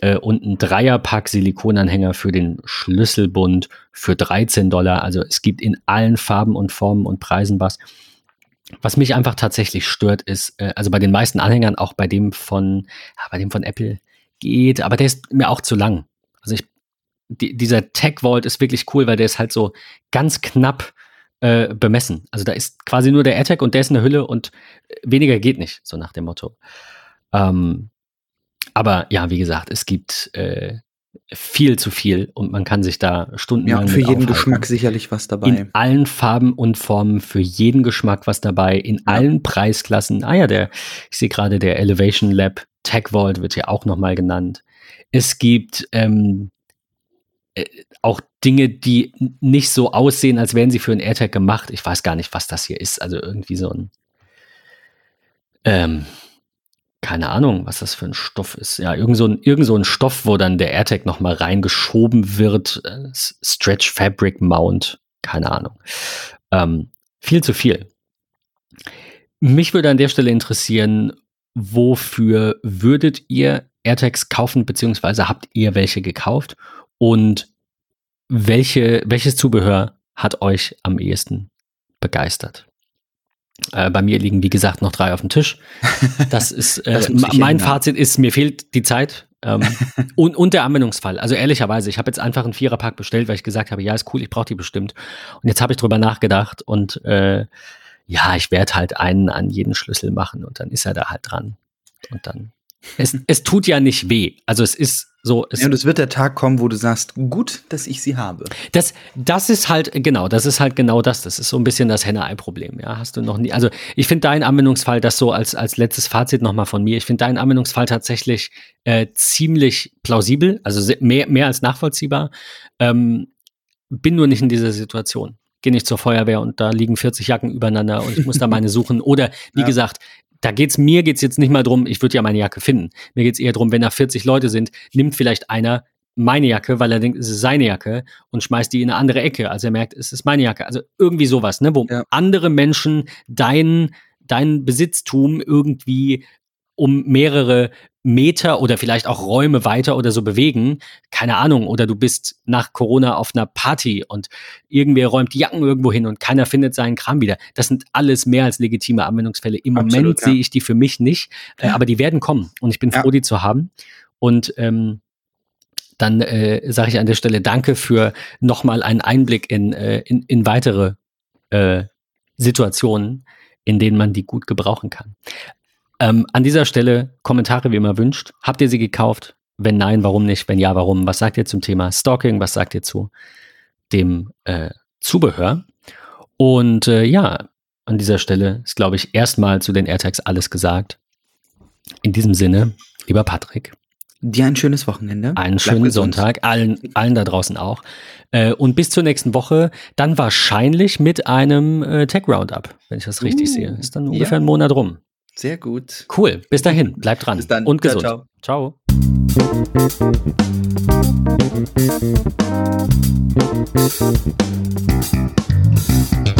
äh, und ein Dreierpack Silikonanhänger für den Schlüsselbund für 13 Dollar. Also es gibt in allen Farben und Formen und Preisen was. Was mich einfach tatsächlich stört, ist, äh, also bei den meisten Anhängern, auch bei dem von, ja, bei dem von Apple geht, aber der ist mir auch zu lang. Also ich, die, dieser Tech Vault ist wirklich cool, weil der ist halt so ganz knapp äh, bemessen. Also da ist quasi nur der AirTag und der ist eine Hülle und weniger geht nicht, so nach dem Motto. Ähm, aber ja, wie gesagt, es gibt äh, viel zu viel und man kann sich da stundenlang. Ja, für jeden aufhalten. Geschmack sicherlich was dabei. In allen Farben und Formen, für jeden Geschmack was dabei, in ja. allen Preisklassen. Ah ja, der, ich sehe gerade, der Elevation Lab Tech Vault wird ja auch nochmal genannt. Es gibt ähm, äh, auch Dinge, die nicht so aussehen, als wären sie für einen AirTag gemacht. Ich weiß gar nicht, was das hier ist. Also irgendwie so ein ähm, keine Ahnung, was das für ein Stoff ist. Ja, irgend so ein, irgend so ein Stoff, wo dann der AirTag nochmal reingeschoben wird. Äh, Stretch Fabric Mount, keine Ahnung. Ähm, viel zu viel. Mich würde an der Stelle interessieren, wofür würdet ihr AirTags kaufen, beziehungsweise habt ihr welche gekauft? Und welche, welches Zubehör hat euch am ehesten begeistert? Äh, bei mir liegen, wie gesagt, noch drei auf dem Tisch. Das ist, äh, das mein Fazit ist, mir fehlt die Zeit ähm, und, und der Anwendungsfall. Also ehrlicherweise, ich habe jetzt einfach einen Viererpack bestellt, weil ich gesagt habe, ja, ist cool, ich brauche die bestimmt. Und jetzt habe ich drüber nachgedacht und äh, ja, ich werde halt einen an jeden Schlüssel machen und dann ist er da halt dran. Und dann. Es, es tut ja nicht weh. Also es ist so, es ja, und es wird der Tag kommen, wo du sagst, gut, dass ich sie habe. Das, das ist halt, genau, das ist halt genau das. Das ist so ein bisschen das Henne-Ei-Problem. Ja, hast du noch nie, also ich finde deinen Anwendungsfall, das so als, als letztes Fazit nochmal von mir, ich finde deinen Anwendungsfall tatsächlich äh, ziemlich plausibel, also mehr, mehr als nachvollziehbar. Ähm, bin nur nicht in dieser Situation gehe nicht zur Feuerwehr und da liegen 40 Jacken übereinander und ich muss da meine suchen. Oder wie ja. gesagt, da geht's mir geht's jetzt nicht mal drum, ich würde ja meine Jacke finden. Mir geht's eher drum, wenn da 40 Leute sind, nimmt vielleicht einer meine Jacke, weil er denkt, es ist seine Jacke und schmeißt die in eine andere Ecke, als er merkt, es ist meine Jacke. Also irgendwie sowas, ne, wo ja. andere Menschen dein dein Besitztum irgendwie um mehrere Meter oder vielleicht auch Räume weiter oder so bewegen. Keine Ahnung. Oder du bist nach Corona auf einer Party und irgendwer räumt die Jacken irgendwo hin und keiner findet seinen Kram wieder. Das sind alles mehr als legitime Anwendungsfälle. Im Absolut, Moment ja. sehe ich die für mich nicht, äh, aber die werden kommen und ich bin ja. froh, die zu haben. Und ähm, dann äh, sage ich an der Stelle Danke für nochmal einen Einblick in, äh, in, in weitere äh, Situationen, in denen man die gut gebrauchen kann. Ähm, an dieser Stelle Kommentare, wie immer wünscht. Habt ihr sie gekauft? Wenn nein, warum nicht? Wenn ja, warum? Was sagt ihr zum Thema Stalking? Was sagt ihr zu dem äh, Zubehör? Und äh, ja, an dieser Stelle ist, glaube ich, erstmal zu den AirTags alles gesagt. In diesem Sinne, lieber Patrick. Dir ein schönes Wochenende. Einen schönen Sonntag. Allen, allen da draußen auch. Äh, und bis zur nächsten Woche, dann wahrscheinlich mit einem äh, Tech Roundup, wenn ich das richtig uh, sehe. Ist dann ungefähr ja. ein Monat rum. Sehr gut. Cool. Bis dahin. Bleibt dran. Bis dann. Und gesund. ciao. ciao. ciao.